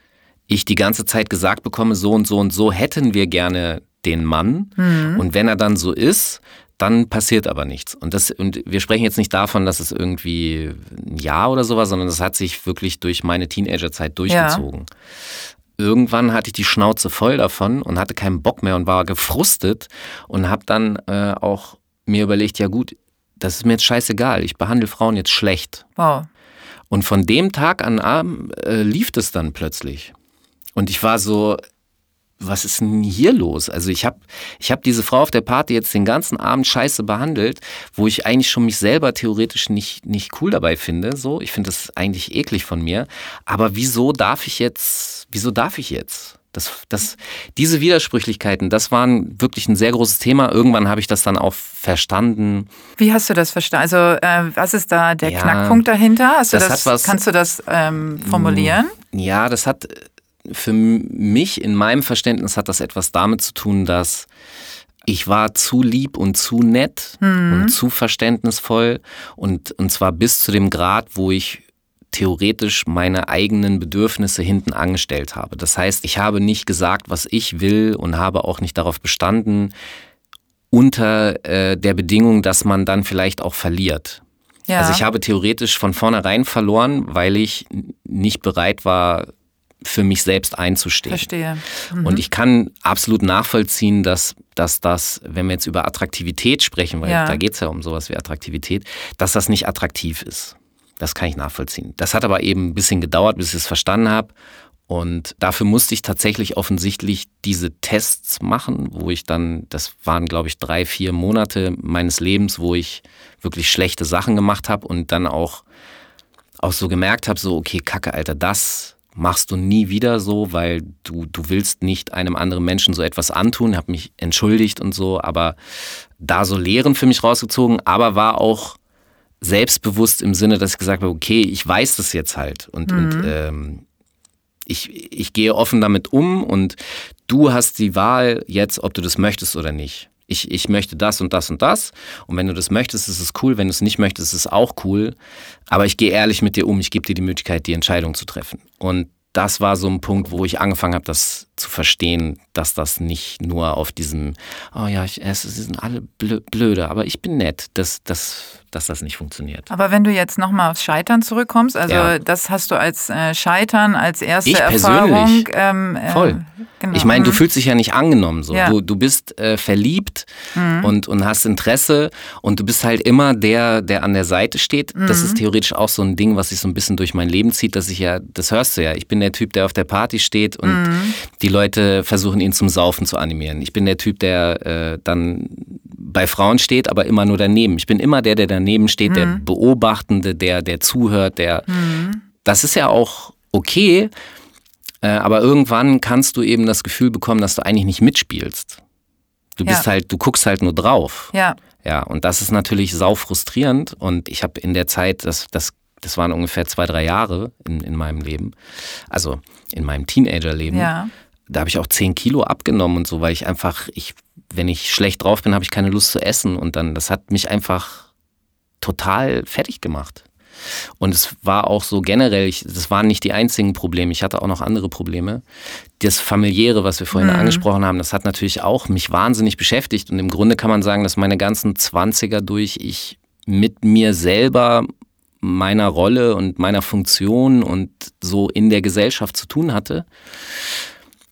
Speaker 1: ich die ganze Zeit gesagt bekomme, so und so und so hätten wir gerne den Mann. Mhm. Und wenn er dann so ist, dann passiert aber nichts. Und, das, und wir sprechen jetzt nicht davon, dass es irgendwie ein Jahr oder so war, sondern das hat sich wirklich durch meine Teenagerzeit durchgezogen. Ja. Irgendwann hatte ich die Schnauze voll davon und hatte keinen Bock mehr und war gefrustet und habe dann äh, auch mir überlegt, ja gut, das ist mir jetzt scheißegal, ich behandle Frauen jetzt schlecht.
Speaker 2: Wow.
Speaker 1: Und von dem Tag an Abend äh, lief das dann plötzlich. Und ich war so, was ist denn hier los? Also ich habe ich hab diese Frau auf der Party jetzt den ganzen Abend scheiße behandelt, wo ich eigentlich schon mich selber theoretisch nicht, nicht cool dabei finde. So, ich finde das eigentlich eklig von mir. Aber wieso darf ich jetzt, wieso darf ich jetzt? Das, das, diese Widersprüchlichkeiten, das waren wirklich ein sehr großes Thema. Irgendwann habe ich das dann auch verstanden.
Speaker 2: Wie hast du das verstanden? Also äh, was ist da der ja, Knackpunkt dahinter? Hast du das, das was, kannst du das ähm, formulieren?
Speaker 1: Ja, das hat für mich in meinem Verständnis hat das etwas damit zu tun, dass ich war zu lieb und zu nett mhm. und zu verständnisvoll und, und zwar bis zu dem Grad, wo ich theoretisch meine eigenen Bedürfnisse hinten angestellt habe. Das heißt, ich habe nicht gesagt, was ich will und habe auch nicht darauf bestanden, unter äh, der Bedingung, dass man dann vielleicht auch verliert. Ja. Also ich habe theoretisch von vornherein verloren, weil ich nicht bereit war, für mich selbst einzustehen.
Speaker 2: Verstehe.
Speaker 1: Mhm. Und ich kann absolut nachvollziehen, dass, dass das, wenn wir jetzt über Attraktivität sprechen, weil ja. da geht es ja um sowas wie Attraktivität, dass das nicht attraktiv ist. Das kann ich nachvollziehen. Das hat aber eben ein bisschen gedauert, bis ich es verstanden habe. Und dafür musste ich tatsächlich offensichtlich diese Tests machen, wo ich dann, das waren glaube ich drei, vier Monate meines Lebens, wo ich wirklich schlechte Sachen gemacht habe und dann auch, auch so gemerkt habe, so, okay, Kacke, Alter, das machst du nie wieder so, weil du, du willst nicht einem anderen Menschen so etwas antun, habe mich entschuldigt und so, aber da so Lehren für mich rausgezogen, aber war auch selbstbewusst im Sinne, dass ich gesagt habe, okay, ich weiß das jetzt halt und, mhm. und ähm, ich, ich gehe offen damit um und du hast die Wahl jetzt, ob du das möchtest oder nicht. Ich, ich möchte das und das und das. Und wenn du das möchtest, ist es cool. Wenn du es nicht möchtest, ist es auch cool. Aber ich gehe ehrlich mit dir um. Ich gebe dir die Möglichkeit, die Entscheidung zu treffen. Und das war so ein Punkt, wo ich angefangen habe, das zu verstehen, dass das nicht nur auf diesem, oh ja, ich, es, sind alle blöde, aber ich bin nett, dass, dass, dass das nicht funktioniert.
Speaker 2: Aber wenn du jetzt nochmal aufs Scheitern zurückkommst, also ja. das hast du als äh, Scheitern, als erste
Speaker 1: ich
Speaker 2: Erfahrung.
Speaker 1: Ähm, äh, Voll. Genau. Ich meine, du mhm. fühlst dich ja nicht angenommen. So. Ja. Du, du bist äh, verliebt mhm. und, und hast Interesse und du bist halt immer der, der an der Seite steht. Mhm. Das ist mhm. theoretisch auch so ein Ding, was sich so ein bisschen durch mein Leben zieht, dass ich ja, das hörst du ja, ich bin der Typ, der auf der Party steht und mhm. die Leute versuchen ihn zum Saufen zu animieren. Ich bin der Typ, der äh, dann bei Frauen steht, aber immer nur daneben. Ich bin immer der, der daneben steht, der mhm. Beobachtende, der, der zuhört, der. Das ist ja auch okay. Äh, aber irgendwann kannst du eben das Gefühl bekommen, dass du eigentlich nicht mitspielst. Du bist ja. halt, du guckst halt nur drauf.
Speaker 2: Ja.
Speaker 1: Ja, und das ist natürlich sau frustrierend. Und ich habe in der Zeit, das, das, das waren ungefähr zwei, drei Jahre in, in meinem Leben, also in meinem Teenagerleben. Ja. Da habe ich auch zehn Kilo abgenommen und so, weil ich einfach, ich, wenn ich schlecht drauf bin, habe ich keine Lust zu essen. Und dann, das hat mich einfach total fertig gemacht. Und es war auch so generell, ich, das waren nicht die einzigen Probleme, ich hatte auch noch andere Probleme. Das familiäre, was wir vorhin mhm. angesprochen haben, das hat natürlich auch mich wahnsinnig beschäftigt. Und im Grunde kann man sagen, dass meine ganzen Zwanziger durch ich mit mir selber meiner Rolle und meiner Funktion und so in der Gesellschaft zu tun hatte.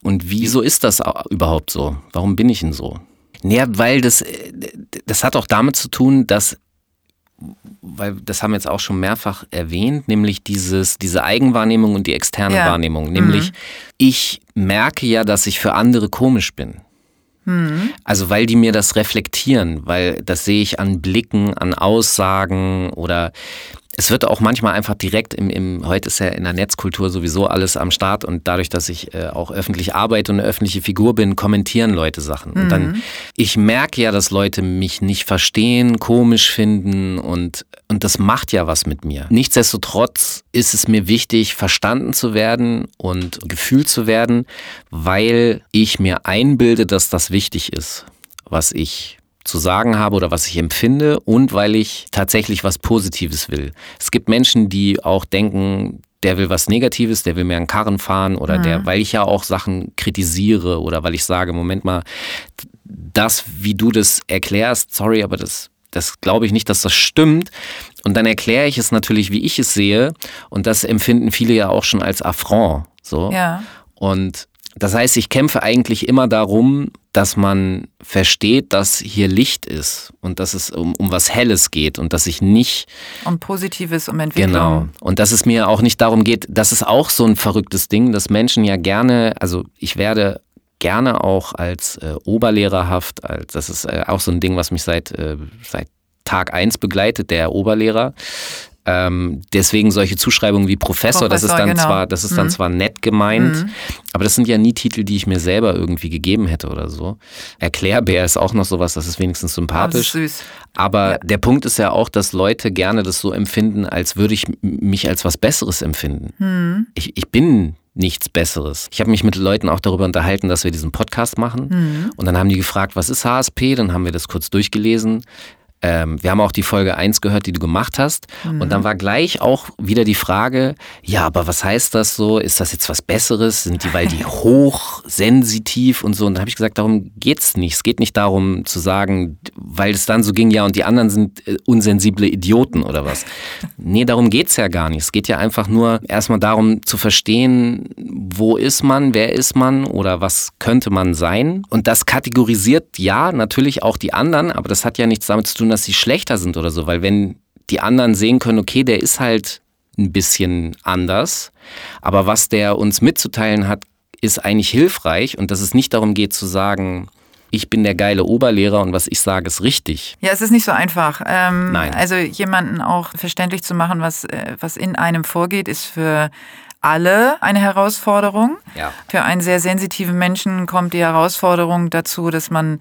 Speaker 1: Und wieso ist das überhaupt so? Warum bin ich denn so? Naja, weil das, das hat auch damit zu tun, dass weil das haben wir jetzt auch schon mehrfach erwähnt, nämlich dieses, diese Eigenwahrnehmung und die externe ja. Wahrnehmung. Nämlich, mhm. ich merke ja, dass ich für andere komisch bin. Mhm. Also weil die mir das reflektieren, weil das sehe ich an Blicken, an Aussagen oder es wird auch manchmal einfach direkt im, im, heute ist ja in der Netzkultur sowieso alles am Start und dadurch, dass ich äh, auch öffentlich arbeite und eine öffentliche Figur bin, kommentieren Leute Sachen. Mhm. Und dann, mhm. ich merke ja, dass Leute mich nicht verstehen, komisch finden und, und das macht ja was mit mir. Nichtsdestotrotz ist es mir wichtig, verstanden zu werden und gefühlt zu werden, weil ich mir einbilde, dass das wichtig ist, was ich zu sagen habe oder was ich empfinde und weil ich tatsächlich was Positives will. Es gibt Menschen, die auch denken, der will was Negatives, der will mir einen Karren fahren oder mhm. der, weil ich ja auch Sachen kritisiere oder weil ich sage, Moment mal, das, wie du das erklärst, sorry, aber das, das glaube ich nicht, dass das stimmt. Und dann erkläre ich es natürlich, wie ich es sehe. Und das empfinden viele ja auch schon als Affront. So.
Speaker 2: Ja.
Speaker 1: Und das heißt, ich kämpfe eigentlich immer darum, dass man versteht, dass hier Licht ist und dass es um, um was Helles geht und dass ich nicht.
Speaker 2: Um Positives, um Entwicklung.
Speaker 1: Genau. Und dass es mir auch nicht darum geht, das ist auch so ein verrücktes Ding, dass Menschen ja gerne, also ich werde gerne auch als äh, Oberlehrerhaft, als, das ist äh, auch so ein Ding, was mich seit, äh, seit Tag eins begleitet, der Oberlehrer. Ähm, deswegen solche Zuschreibungen wie Professor, Professor das ist dann genau. zwar, das ist mhm. dann zwar nett gemeint, mhm. aber das sind ja nie Titel, die ich mir selber irgendwie gegeben hätte oder so. Erklärbär ist auch noch sowas, das ist wenigstens sympathisch.
Speaker 2: Das ist süß.
Speaker 1: Aber ja. der Punkt ist ja auch, dass Leute gerne das so empfinden, als würde ich mich als was Besseres empfinden. Mhm. Ich, ich bin nichts Besseres. Ich habe mich mit Leuten auch darüber unterhalten, dass wir diesen Podcast machen. Mhm. Und dann haben die gefragt, was ist HSP? Dann haben wir das kurz durchgelesen. Ähm, wir haben auch die Folge 1 gehört, die du gemacht hast. Mhm. Und dann war gleich auch wieder die Frage, ja, aber was heißt das so? Ist das jetzt was Besseres? Sind die, weil die hochsensitiv und so? Und dann habe ich gesagt, darum geht es nicht. Es geht nicht darum zu sagen, weil es dann so ging, ja, und die anderen sind äh, unsensible Idioten oder was. Nee, darum geht es ja gar nicht. Es geht ja einfach nur erstmal darum zu verstehen, wo ist man, wer ist man oder was könnte man sein. Und das kategorisiert ja natürlich auch die anderen, aber das hat ja nichts damit zu tun, dass sie schlechter sind oder so, weil wenn die anderen sehen können, okay, der ist halt ein bisschen anders. Aber was der uns mitzuteilen hat, ist eigentlich hilfreich und dass es nicht darum geht zu sagen, ich bin der geile Oberlehrer und was ich sage ist richtig.
Speaker 2: Ja, es ist nicht so einfach.
Speaker 1: Ähm, Nein.
Speaker 2: Also jemanden auch verständlich zu machen, was, äh, was in einem vorgeht, ist für alle eine Herausforderung.
Speaker 1: Ja.
Speaker 2: Für einen sehr sensitiven Menschen kommt die Herausforderung dazu, dass man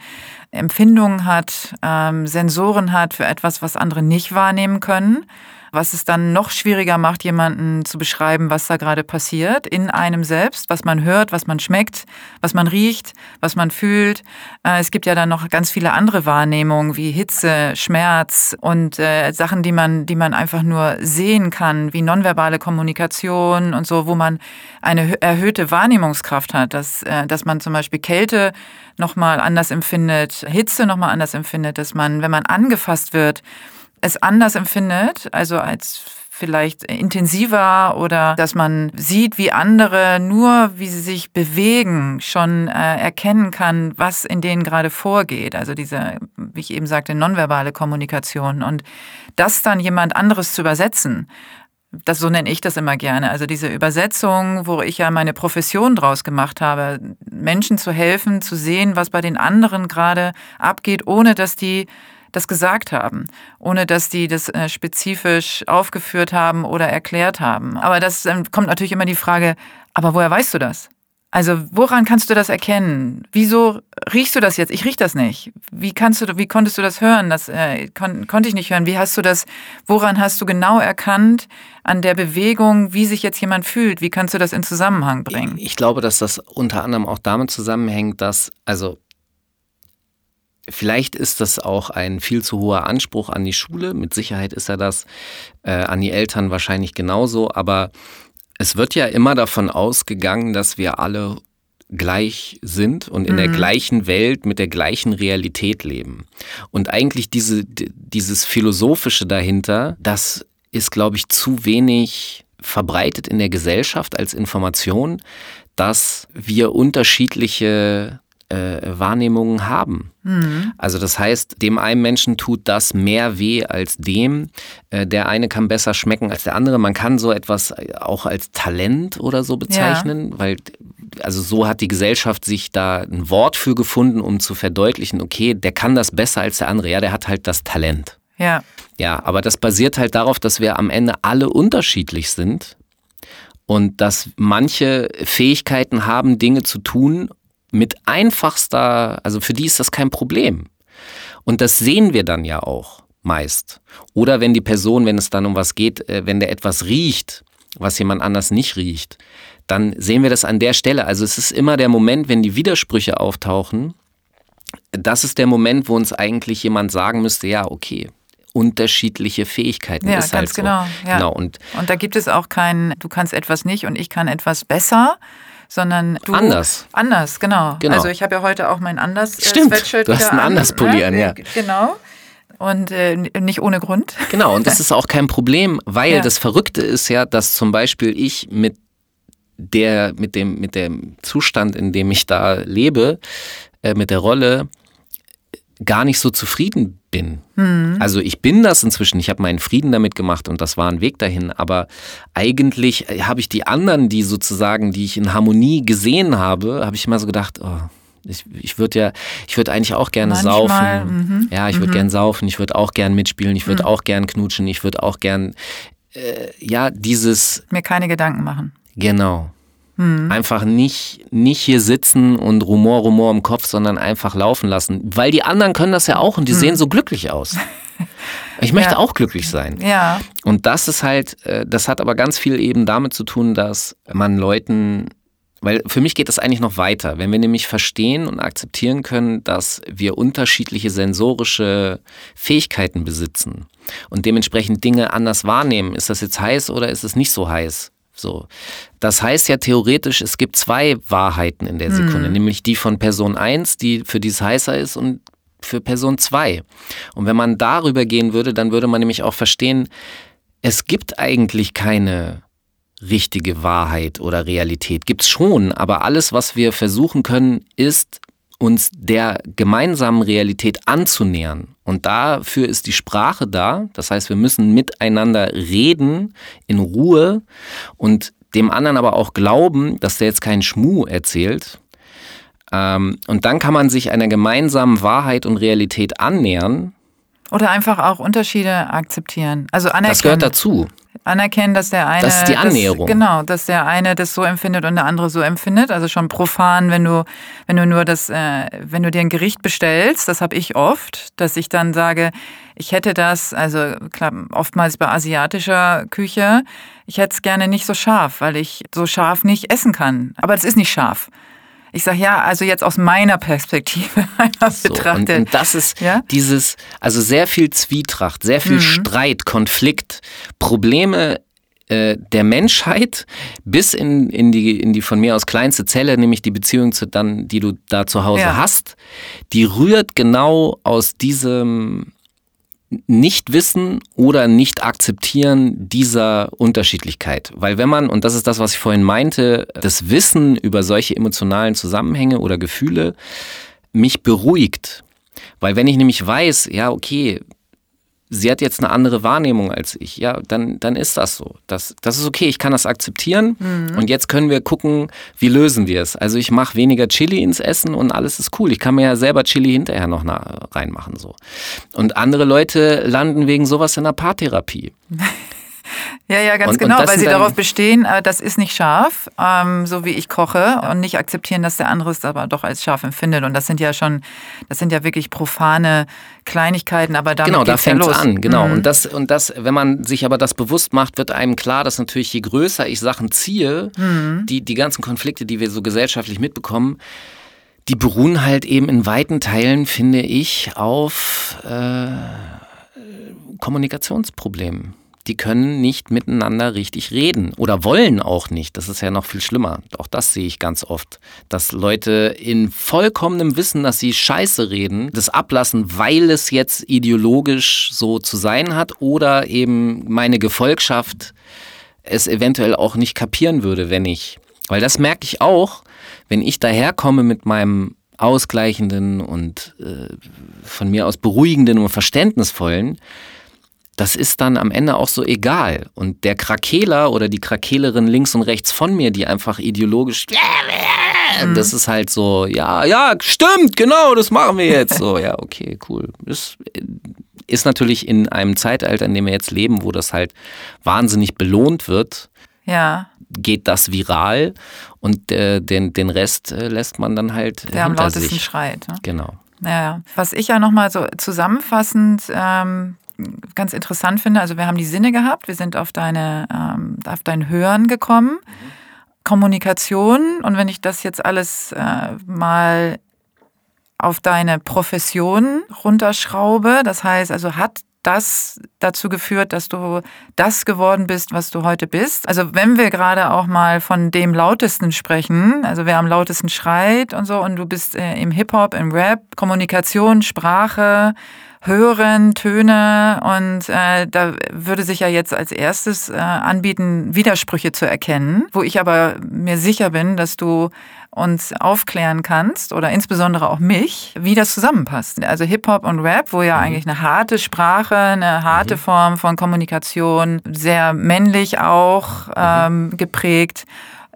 Speaker 2: Empfindungen hat, ähm, Sensoren hat für etwas, was andere nicht wahrnehmen können was es dann noch schwieriger macht, jemanden zu beschreiben, was da gerade passiert in einem selbst, was man hört, was man schmeckt, was man riecht, was man fühlt. Äh, es gibt ja dann noch ganz viele andere Wahrnehmungen wie Hitze, Schmerz und äh, Sachen, die man, die man einfach nur sehen kann, wie nonverbale Kommunikation und so, wo man eine erhöhte Wahrnehmungskraft hat, dass, äh, dass man zum Beispiel Kälte nochmal anders empfindet, Hitze nochmal anders empfindet, dass man, wenn man angefasst wird, es anders empfindet, also als vielleicht intensiver oder dass man sieht, wie andere nur, wie sie sich bewegen, schon äh, erkennen kann, was in denen gerade vorgeht. Also diese, wie ich eben sagte, nonverbale Kommunikation. Und das dann jemand anderes zu übersetzen, das so nenne ich das immer gerne. Also diese Übersetzung, wo ich ja meine Profession draus gemacht habe, Menschen zu helfen, zu sehen, was bei den anderen gerade abgeht, ohne dass die das gesagt haben, ohne dass die das äh, spezifisch aufgeführt haben oder erklärt haben. Aber das ähm, kommt natürlich immer die Frage, aber woher weißt du das? Also woran kannst du das erkennen? Wieso riechst du das jetzt? Ich riech das nicht. Wie kannst du, wie konntest du das hören? Das äh, kon konnte ich nicht hören. Wie hast du das? Woran hast du genau erkannt an der Bewegung, wie sich jetzt jemand fühlt? Wie kannst du das in Zusammenhang bringen?
Speaker 1: Ich, ich glaube, dass das unter anderem auch damit zusammenhängt, dass also Vielleicht ist das auch ein viel zu hoher Anspruch an die Schule. Mit Sicherheit ist er das. Äh, an die Eltern wahrscheinlich genauso. Aber es wird ja immer davon ausgegangen, dass wir alle gleich sind und in mhm. der gleichen Welt mit der gleichen Realität leben. Und eigentlich diese, dieses Philosophische dahinter, das ist, glaube ich, zu wenig verbreitet in der Gesellschaft als Information, dass wir unterschiedliche äh, Wahrnehmungen haben. Mhm. Also das heißt, dem einen Menschen tut das mehr weh als dem. Äh, der eine kann besser schmecken als der andere. Man kann so etwas auch als Talent oder so bezeichnen, ja. weil also so hat die Gesellschaft sich da ein Wort für gefunden, um zu verdeutlichen, okay, der kann das besser als der andere. Ja, der hat halt das Talent.
Speaker 2: Ja.
Speaker 1: Ja, aber das basiert halt darauf, dass wir am Ende alle unterschiedlich sind und dass manche Fähigkeiten haben, Dinge zu tun mit einfachster, also für die ist das kein Problem. Und das sehen wir dann ja auch meist. Oder wenn die Person, wenn es dann um was geht, äh, wenn der etwas riecht, was jemand anders nicht riecht, dann sehen wir das an der Stelle. Also es ist immer der Moment, wenn die Widersprüche auftauchen, das ist der Moment, wo uns eigentlich jemand sagen müsste, ja, okay, unterschiedliche Fähigkeiten
Speaker 2: ja,
Speaker 1: ist halt
Speaker 2: so. Genau, ja.
Speaker 1: genau. Und,
Speaker 2: und da gibt es auch kein, du kannst etwas nicht und ich kann etwas besser, sondern du
Speaker 1: anders.
Speaker 2: Anders, genau.
Speaker 1: genau.
Speaker 2: Also ich habe ja heute auch mein anders
Speaker 1: äh, Stimmt, Sweatshirt du hast ein anders polieren, ja.
Speaker 2: Genau. Und äh, nicht ohne Grund.
Speaker 1: Genau, und das ist auch kein Problem, weil ja. das Verrückte ist ja, dass zum Beispiel ich mit der, mit dem, mit dem Zustand, in dem ich da lebe, äh, mit der Rolle, gar nicht so zufrieden bin. Mhm. Also ich bin das inzwischen, ich habe meinen Frieden damit gemacht und das war ein Weg dahin, aber eigentlich habe ich die anderen, die sozusagen, die ich in Harmonie gesehen habe, habe ich immer so gedacht, oh, ich, ich würde ja, ich würde eigentlich auch gerne Manchmal, saufen. Mhm. Ja, ich würde mhm. gern saufen, ich würde auch gern mitspielen, ich würde mhm. auch gern knutschen, ich würde auch gern, äh, ja, dieses.
Speaker 2: Mir keine Gedanken machen.
Speaker 1: Genau. Hm. Einfach nicht, nicht hier sitzen und Rumor, Rumor im Kopf, sondern einfach laufen lassen. Weil die anderen können das ja auch und die hm. sehen so glücklich aus. Ich möchte ja. auch glücklich sein.
Speaker 2: Ja.
Speaker 1: Und das ist halt, äh, das hat aber ganz viel eben damit zu tun, dass man Leuten, weil für mich geht das eigentlich noch weiter. Wenn wir nämlich verstehen und akzeptieren können, dass wir unterschiedliche sensorische Fähigkeiten besitzen und dementsprechend Dinge anders wahrnehmen, ist das jetzt heiß oder ist es nicht so heiß? So. Das heißt ja theoretisch, es gibt zwei Wahrheiten in der Sekunde, mhm. nämlich die von Person 1, die für die es heißer ist und für Person 2. Und wenn man darüber gehen würde, dann würde man nämlich auch verstehen, es gibt eigentlich keine richtige Wahrheit oder Realität. Gibt es schon, aber alles, was wir versuchen können, ist uns der gemeinsamen Realität anzunähern. Und dafür ist die Sprache da. Das heißt, wir müssen miteinander reden in Ruhe und dem anderen aber auch glauben, dass der jetzt keinen Schmuh erzählt. Ähm, und dann kann man sich einer gemeinsamen Wahrheit und Realität annähern.
Speaker 2: Oder einfach auch Unterschiede akzeptieren. Also anerkennen.
Speaker 1: Das gehört dazu
Speaker 2: anerkennen, dass der eine.
Speaker 1: Das ist die Annäherung.
Speaker 2: Das, genau, dass der eine das so empfindet und der andere so empfindet. Also schon profan, wenn du, wenn du nur das, äh, wenn du dir ein Gericht bestellst, das habe ich oft, dass ich dann sage, ich hätte das, also klar, oftmals bei asiatischer Küche, ich hätte es gerne nicht so scharf, weil ich so scharf nicht essen kann. Aber es ist nicht scharf. Ich sage ja, also jetzt aus meiner Perspektive so, betrachtet.
Speaker 1: Und, und, das ist ja? dieses, also sehr viel Zwietracht, sehr viel mhm. Streit, Konflikt, Probleme äh, der Menschheit bis in, in, die, in die von mir aus kleinste Zelle, nämlich die Beziehung zu dann, die du da zu Hause ja. hast, die rührt genau aus diesem nicht wissen oder nicht akzeptieren dieser Unterschiedlichkeit. Weil wenn man, und das ist das, was ich vorhin meinte, das Wissen über solche emotionalen Zusammenhänge oder Gefühle mich beruhigt. Weil wenn ich nämlich weiß, ja, okay, sie hat jetzt eine andere Wahrnehmung als ich, ja, dann, dann ist das so. Das, das ist okay, ich kann das akzeptieren. Mhm. Und jetzt können wir gucken, wie lösen wir es. Also ich mache weniger Chili ins Essen und alles ist cool. Ich kann mir ja selber Chili hinterher noch reinmachen. So. Und andere Leute landen wegen sowas in der Paartherapie.
Speaker 2: Ja, ja, ganz und, genau, und weil sie darauf bestehen, äh, das ist nicht scharf, ähm, so wie ich koche und nicht akzeptieren, dass der andere es aber doch als scharf empfindet. Und das sind ja schon, das sind ja wirklich profane Kleinigkeiten, aber damit
Speaker 1: genau,
Speaker 2: da
Speaker 1: fängt
Speaker 2: es ja
Speaker 1: an, genau. Mhm. Und das und das, wenn man sich aber das bewusst macht, wird einem klar, dass natürlich je größer ich Sachen ziehe, mhm. die die ganzen Konflikte, die wir so gesellschaftlich mitbekommen, die beruhen halt eben in weiten Teilen, finde ich, auf äh, Kommunikationsproblemen die können nicht miteinander richtig reden oder wollen auch nicht. Das ist ja noch viel schlimmer. Auch das sehe ich ganz oft, dass Leute in vollkommenem Wissen, dass sie Scheiße reden, das ablassen, weil es jetzt ideologisch so zu sein hat oder eben meine Gefolgschaft es eventuell auch nicht kapieren würde, wenn ich. Weil das merke ich auch, wenn ich daherkomme mit meinem ausgleichenden und äh, von mir aus beruhigenden und verständnisvollen, das ist dann am Ende auch so egal. Und der Krakeler oder die Krakelerin links und rechts von mir, die einfach ideologisch, mhm. das ist halt so, ja, ja, stimmt, genau, das machen wir jetzt. So, ja, okay, cool. Das ist natürlich in einem Zeitalter, in dem wir jetzt leben, wo das halt wahnsinnig belohnt wird.
Speaker 2: Ja.
Speaker 1: Geht das viral und äh, den, den Rest äh, lässt man dann halt.
Speaker 2: Der
Speaker 1: am
Speaker 2: lautesten
Speaker 1: sich.
Speaker 2: schreit. Ne?
Speaker 1: Genau.
Speaker 2: Ja, was ich ja nochmal so zusammenfassend ähm, ganz interessant finde, also wir haben die Sinne gehabt, wir sind auf, deine, ähm, auf dein Hören gekommen. Kommunikation und wenn ich das jetzt alles äh, mal auf deine Profession runterschraube, das heißt also hat das dazu geführt, dass du das geworden bist, was du heute bist. Also wenn wir gerade auch mal von dem lautesten sprechen, also wer am lautesten schreit und so, und du bist äh, im Hip-Hop, im Rap, Kommunikation, Sprache, Hören, Töne und äh, da würde sich ja jetzt als erstes äh, anbieten, Widersprüche zu erkennen, wo ich aber mir sicher bin, dass du uns aufklären kannst oder insbesondere auch mich, wie das zusammenpasst. Also Hip-Hop und Rap, wo ja mhm. eigentlich eine harte Sprache, eine harte mhm. Form von Kommunikation, sehr männlich auch mhm. ähm, geprägt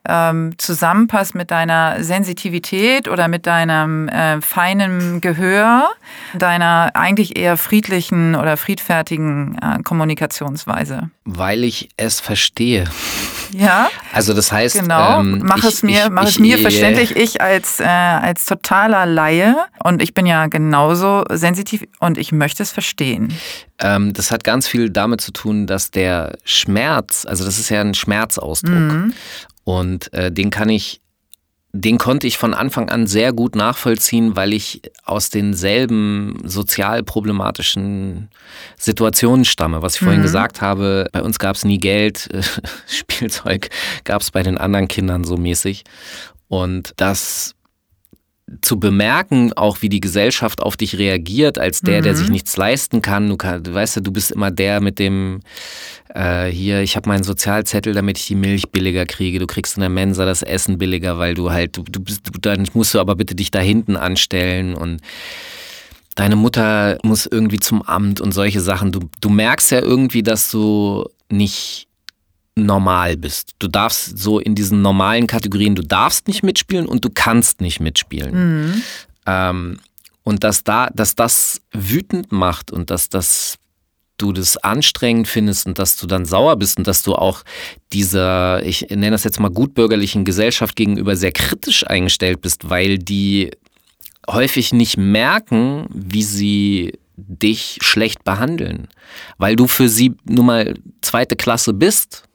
Speaker 2: ähm, zusammenpasst mit deiner Sensitivität oder mit deinem äh, feinen Gehör, deiner eigentlich eher friedlichen oder friedfertigen äh, Kommunikationsweise?
Speaker 1: Weil ich es verstehe.
Speaker 2: Ja.
Speaker 1: Also das heißt,
Speaker 2: genau. Ähm, mach ich, es mir, ich, mach ich, es mir verständlich. Ich als äh, als totaler Laie und ich bin ja genauso sensitiv und ich möchte es verstehen.
Speaker 1: Ähm, das hat ganz viel damit zu tun, dass der Schmerz, also das ist ja ein Schmerzausdruck mhm. Und äh, den kann ich, den konnte ich von Anfang an sehr gut nachvollziehen, weil ich aus denselben sozial problematischen Situationen stamme. Was ich vorhin mhm. gesagt habe, bei uns gab es nie Geld, Spielzeug gab es bei den anderen Kindern so mäßig. Und das zu bemerken, auch wie die Gesellschaft auf dich reagiert, als der, mhm. der sich nichts leisten kann. Du, kann, du weißt ja, du bist immer der mit dem, äh, hier, ich habe meinen Sozialzettel, damit ich die Milch billiger kriege. Du kriegst in der Mensa das Essen billiger, weil du halt, du, du bist, du, dann musst du aber bitte dich da hinten anstellen und deine Mutter muss irgendwie zum Amt und solche Sachen. Du, du merkst ja irgendwie, dass du nicht normal bist. Du darfst so in diesen normalen Kategorien, du darfst nicht mitspielen und du kannst nicht mitspielen. Mhm. Ähm, und dass da, dass das wütend macht und dass das du das anstrengend findest und dass du dann sauer bist und dass du auch dieser, ich nenne das jetzt mal gutbürgerlichen Gesellschaft gegenüber sehr kritisch eingestellt bist, weil die häufig nicht merken, wie sie dich schlecht behandeln, weil du für sie nun mal zweite Klasse bist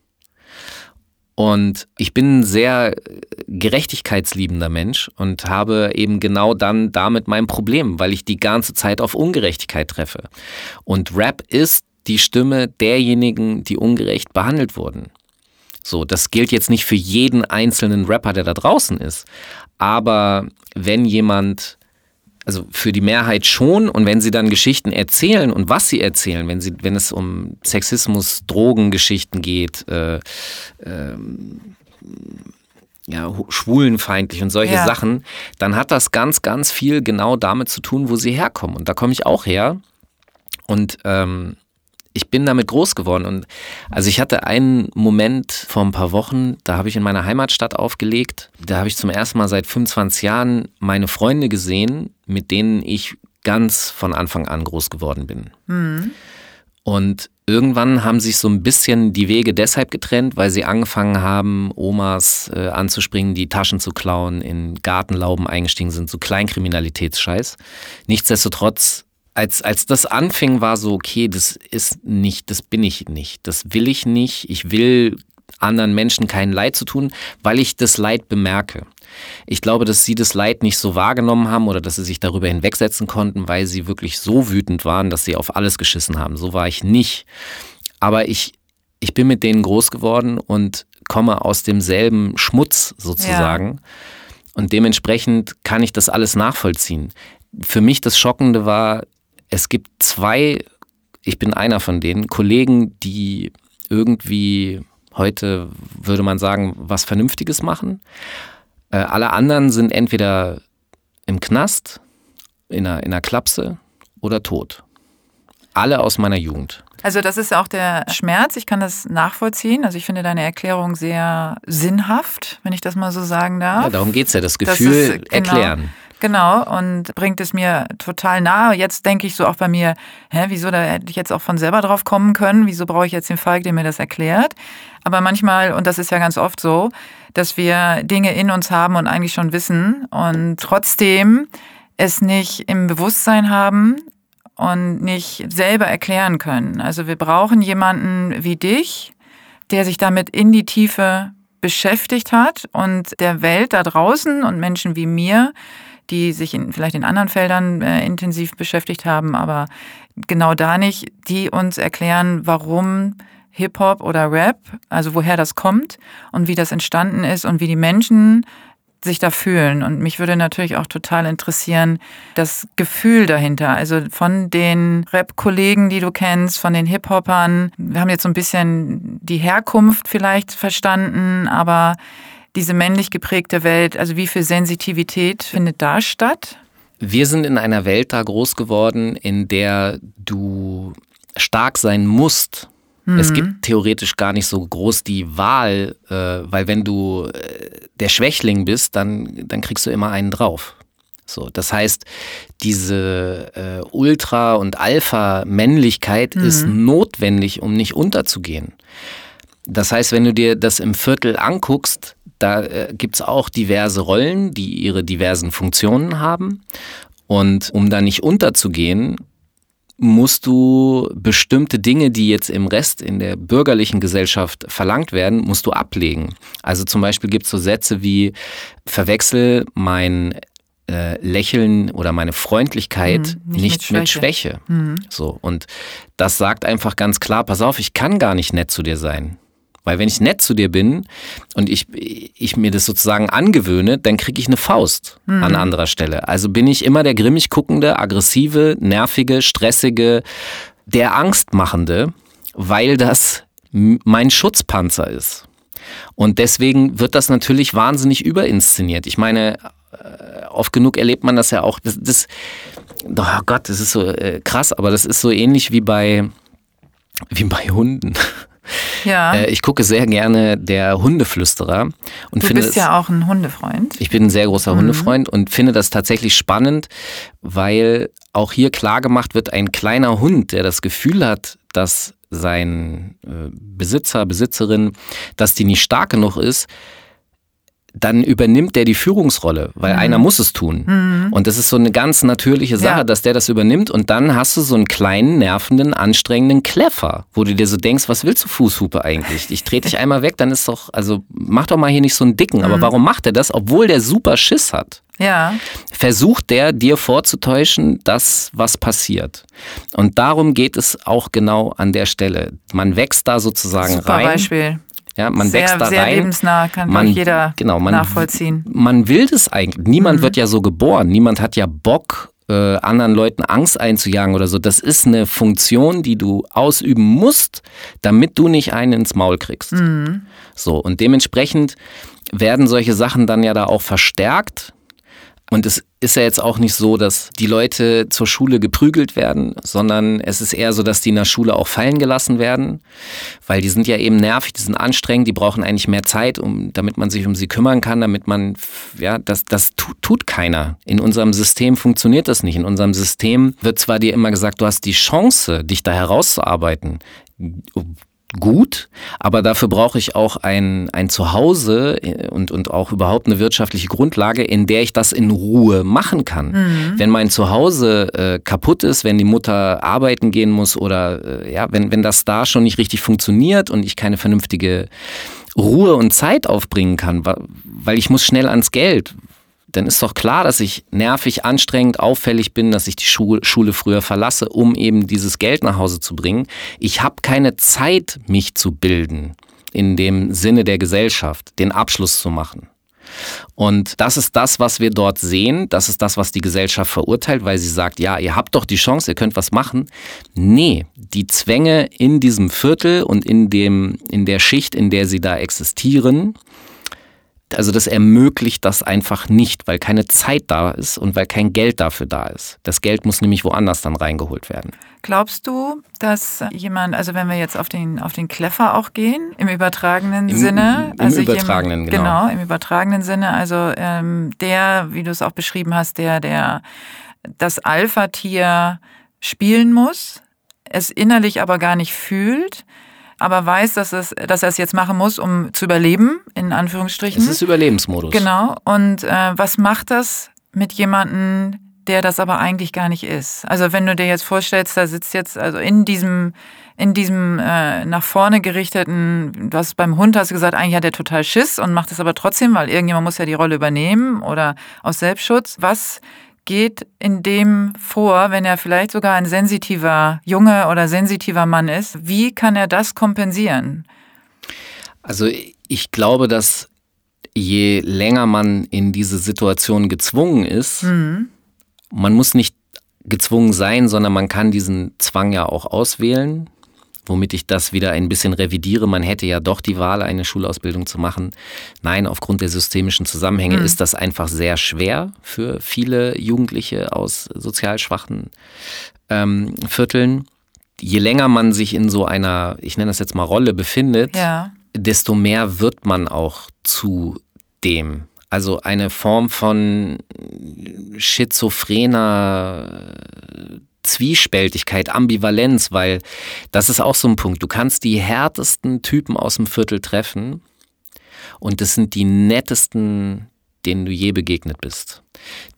Speaker 1: und ich bin ein sehr gerechtigkeitsliebender Mensch und habe eben genau dann damit mein Problem, weil ich die ganze Zeit auf Ungerechtigkeit treffe. Und Rap ist die Stimme derjenigen, die ungerecht behandelt wurden. So, das gilt jetzt nicht für jeden einzelnen Rapper, der da draußen ist. Aber wenn jemand also für die Mehrheit schon. Und wenn sie dann Geschichten erzählen und was sie erzählen, wenn, sie, wenn es um Sexismus, Drogengeschichten geht, äh, äh, ja, schwulenfeindlich und solche ja. Sachen, dann hat das ganz, ganz viel genau damit zu tun, wo sie herkommen. Und da komme ich auch her. Und ähm, ich bin damit groß geworden. Und also ich hatte einen Moment vor ein paar Wochen, da habe ich in meiner Heimatstadt aufgelegt. Da habe ich zum ersten Mal seit 25 Jahren meine Freunde gesehen, mit denen ich ganz von Anfang an groß geworden bin. Mhm. Und irgendwann haben sich so ein bisschen die Wege deshalb getrennt, weil sie angefangen haben, Omas äh, anzuspringen, die Taschen zu klauen, in Gartenlauben eingestiegen sind, so Kleinkriminalitätsscheiß. Nichtsdestotrotz als, als das anfing, war so, okay, das ist nicht, das bin ich nicht, das will ich nicht, ich will anderen Menschen kein Leid zu tun, weil ich das Leid bemerke. Ich glaube, dass sie das Leid nicht so wahrgenommen haben oder dass sie sich darüber hinwegsetzen konnten, weil sie wirklich so wütend waren, dass sie auf alles geschissen haben. So war ich nicht. Aber ich, ich bin mit denen groß geworden und komme aus demselben Schmutz sozusagen. Ja. Und dementsprechend kann ich das alles nachvollziehen. Für mich das Schockende war, es gibt zwei, ich bin einer von denen, Kollegen, die irgendwie heute, würde man sagen, was Vernünftiges machen. Äh, alle anderen sind entweder im Knast, in einer, in einer Klapse oder tot. Alle aus meiner Jugend.
Speaker 2: Also das ist auch der Schmerz. Ich kann das nachvollziehen. Also ich finde deine Erklärung sehr sinnhaft, wenn ich das mal so sagen darf.
Speaker 1: Ja, darum geht es ja, das Gefühl das ist, genau, erklären.
Speaker 2: Genau, und bringt es mir total nahe. Jetzt denke ich so auch bei mir, hä, wieso, da hätte ich jetzt auch von selber drauf kommen können, wieso brauche ich jetzt den Falk, der mir das erklärt? Aber manchmal, und das ist ja ganz oft so, dass wir Dinge in uns haben und eigentlich schon wissen und trotzdem es nicht im Bewusstsein haben und nicht selber erklären können. Also wir brauchen jemanden wie dich, der sich damit in die Tiefe beschäftigt hat und der Welt da draußen und Menschen wie mir die sich in, vielleicht in anderen Feldern äh, intensiv beschäftigt haben, aber genau da nicht, die uns erklären, warum Hip-Hop oder Rap, also woher das kommt und wie das entstanden ist und wie die Menschen sich da fühlen. Und mich würde natürlich auch total interessieren, das Gefühl dahinter. Also von den Rap-Kollegen, die du kennst, von den Hip-Hopern. Wir haben jetzt so ein bisschen die Herkunft vielleicht verstanden, aber diese männlich geprägte Welt, also wie viel Sensitivität findet da statt?
Speaker 1: Wir sind in einer Welt da groß geworden, in der du stark sein musst. Mhm. Es gibt theoretisch gar nicht so groß die Wahl, äh, weil wenn du äh, der Schwächling bist, dann, dann kriegst du immer einen drauf. So, das heißt, diese äh, Ultra- und Alpha-Männlichkeit mhm. ist notwendig, um nicht unterzugehen. Das heißt, wenn du dir das im Viertel anguckst, da äh, gibt es auch diverse Rollen, die ihre diversen Funktionen haben. Und um da nicht unterzugehen, musst du bestimmte Dinge, die jetzt im Rest in der bürgerlichen Gesellschaft verlangt werden, musst du ablegen. Also zum Beispiel gibt es so Sätze wie verwechsel mein äh, Lächeln oder meine Freundlichkeit mhm, nicht, nicht, mit Schwäche. Mit Schwäche. Mhm. So und das sagt einfach ganz klar: Pass auf, ich kann gar nicht nett zu dir sein Weil wenn ich nett zu dir bin und ich, ich mir das sozusagen angewöhne, dann kriege ich eine Faust mhm. an anderer Stelle. Also bin ich immer der grimmig guckende, aggressive, nervige, stressige, der Angstmachende, weil das mein Schutzpanzer ist. Und deswegen wird das natürlich wahnsinnig überinszeniert. Ich meine, äh, oft genug erlebt man das ja auch. Das, das oh Gott, das ist so äh, krass, aber das ist so ähnlich wie bei, wie bei Hunden.
Speaker 2: Ja.
Speaker 1: Äh, ich gucke sehr gerne der Hundeflüsterer. Und
Speaker 2: du
Speaker 1: finde
Speaker 2: bist ja auch ein Hundefreund.
Speaker 1: Ich bin ein sehr großer mhm. Hundefreund und finde das tatsächlich spannend, weil auch hier klar gemacht wird, ein kleiner Hund, der das Gefühl hat, dass sein äh, Besitzer, Besitzerin, dass die nicht stark genug ist, dann übernimmt der die Führungsrolle, weil mhm. einer muss es tun. Mhm. Und das ist so eine ganz natürliche Sache, ja. dass der das übernimmt und dann hast du so einen kleinen, nervenden, anstrengenden Kleffer, wo du dir so denkst, was willst du Fußhupe eigentlich? Ich trete dich einmal weg, dann ist doch, also mach doch mal hier nicht so einen dicken. Mhm. Aber warum macht er das, obwohl der super Schiss hat?
Speaker 2: Ja.
Speaker 1: Versucht der dir vorzutäuschen, dass was passiert. Und darum geht es auch genau an der Stelle. Man wächst da sozusagen
Speaker 2: Super
Speaker 1: rein.
Speaker 2: Beispiel.
Speaker 1: Ja, man
Speaker 2: sehr,
Speaker 1: wächst da
Speaker 2: sehr
Speaker 1: rein.
Speaker 2: lebensnah, kann
Speaker 1: man,
Speaker 2: jeder
Speaker 1: genau, man,
Speaker 2: nachvollziehen.
Speaker 1: Man will das eigentlich. Niemand
Speaker 2: Mhm.
Speaker 1: wird ja so geboren. Niemand hat ja Bock, äh, anderen Leuten Angst einzujagen oder so. Das ist eine Funktion, die du ausüben musst, damit du nicht einen ins Maul kriegst.
Speaker 2: Mhm.
Speaker 1: So, und dementsprechend werden solche Sachen dann ja da auch verstärkt. Und es ist ja jetzt auch nicht so, dass die Leute zur Schule geprügelt werden, sondern es ist eher so, dass die in der Schule auch fallen gelassen werden, weil die sind ja eben nervig, die sind anstrengend, die brauchen eigentlich mehr Zeit, um, damit man sich um sie kümmern kann, damit man, ja, das, das tut, tut keiner. In unserem System funktioniert das nicht. In unserem System wird zwar dir immer gesagt, du hast die Chance, dich da herauszuarbeiten gut, aber dafür brauche ich auch ein, ein Zuhause äh, und, und auch überhaupt eine wirtschaftliche Grundlage, in der ich das in Ruhe machen kann.
Speaker 2: Mhm.
Speaker 1: Wenn mein Zuhause äh, kaputt ist, wenn die Mutter arbeiten gehen muss oder äh, ja, wenn, wenn das da schon nicht richtig funktioniert und ich keine vernünftige Ruhe und Zeit aufbringen kann, weil ich muss schnell ans Geld, dann ist doch klar, dass ich nervig, anstrengend, auffällig bin, dass ich die Schule früher verlasse, um eben dieses Geld nach Hause zu bringen. Ich habe keine Zeit, mich zu bilden in dem Sinne der Gesellschaft, den Abschluss zu machen. Und das ist das, was wir dort sehen. Das ist das, was die Gesellschaft verurteilt, weil sie sagt, ja, ihr habt doch die Chance, ihr könnt was machen. Nee, die Zwänge in diesem Viertel und in, dem, in der Schicht, in der sie da existieren, also das ermöglicht das einfach nicht, weil keine Zeit da ist und weil kein Geld dafür da ist. Das Geld muss nämlich woanders dann reingeholt werden.
Speaker 2: Glaubst du, dass jemand, also wenn wir jetzt auf den, auf den Kleffer auch gehen, im übertragenen
Speaker 1: Im,
Speaker 2: Sinne?
Speaker 1: Im
Speaker 2: also
Speaker 1: übertragenen,
Speaker 2: jem,
Speaker 1: genau.
Speaker 2: Genau, im übertragenen Sinne. Also ähm, der, wie du es auch beschrieben hast, der, der das Alpha-Tier spielen muss, es innerlich aber gar nicht fühlt, aber weiß, dass, es, dass er es jetzt machen muss, um zu überleben, in Anführungsstrichen.
Speaker 1: Es ist Überlebensmodus.
Speaker 2: Genau. Und äh, was macht das mit jemandem, der das aber eigentlich gar nicht ist? Also wenn du dir jetzt vorstellst, da sitzt jetzt also in diesem in diesem äh, nach vorne gerichteten, du hast beim Hund hast du gesagt, eigentlich hat er total Schiss und macht es aber trotzdem, weil irgendjemand muss ja die Rolle übernehmen oder aus Selbstschutz. Was geht in dem vor, wenn er vielleicht sogar ein sensitiver Junge oder sensitiver Mann ist? Wie kann er das kompensieren?
Speaker 1: Also ich glaube, dass je länger man in diese Situation gezwungen ist,
Speaker 2: Mhm.
Speaker 1: man muss nicht gezwungen sein, sondern man kann diesen Zwang ja auch auswählen, womit ich das wieder ein bisschen revidiere. Man hätte ja doch die Wahl, eine Schulausbildung zu machen. Nein, aufgrund der systemischen Zusammenhänge
Speaker 2: Mhm.
Speaker 1: ist das einfach sehr schwer für viele Jugendliche aus sozial schwachen ähm, Vierteln. Je länger man sich in so einer, ich nenne das jetzt mal Rolle befindet,
Speaker 2: Ja.
Speaker 1: desto mehr wird man auch zu dem. Also eine Form von schizophrener Zwiespältigkeit, Ambivalenz, weil das ist auch so ein Punkt. Du kannst die härtesten Typen aus dem Viertel treffen und das sind die nettesten, denen du je begegnet bist.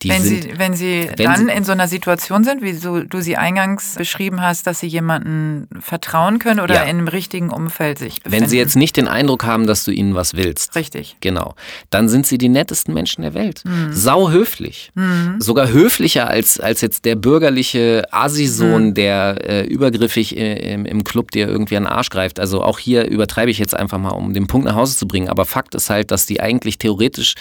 Speaker 1: Die
Speaker 2: wenn,
Speaker 1: sind,
Speaker 2: Sie, wenn Sie
Speaker 1: wenn
Speaker 2: dann
Speaker 1: Sie-
Speaker 2: in so einer Situation sind, wie so, du sie eingangs beschrieben hast, dass Sie jemandem vertrauen können oder
Speaker 1: Ja.
Speaker 2: in einem richtigen Umfeld sich befinden.
Speaker 1: wenn sie jetzt nicht den Eindruck haben, dass du ihnen was willst.
Speaker 2: Richtig.
Speaker 1: Genau. Dann sind sie die nettesten Menschen der Welt.
Speaker 2: Mhm.
Speaker 1: Sau höflich. Sogar höflicher als, als jetzt der bürgerliche Asi-Sohn,
Speaker 2: Mhm.
Speaker 1: der äh, übergriffig äh, im, im Club dir irgendwie an den Arsch greift. Also auch hier übertreibe ich jetzt einfach mal, um den Punkt nach Hause zu bringen. Aber Fakt ist halt, dass die eigentlich theoretisch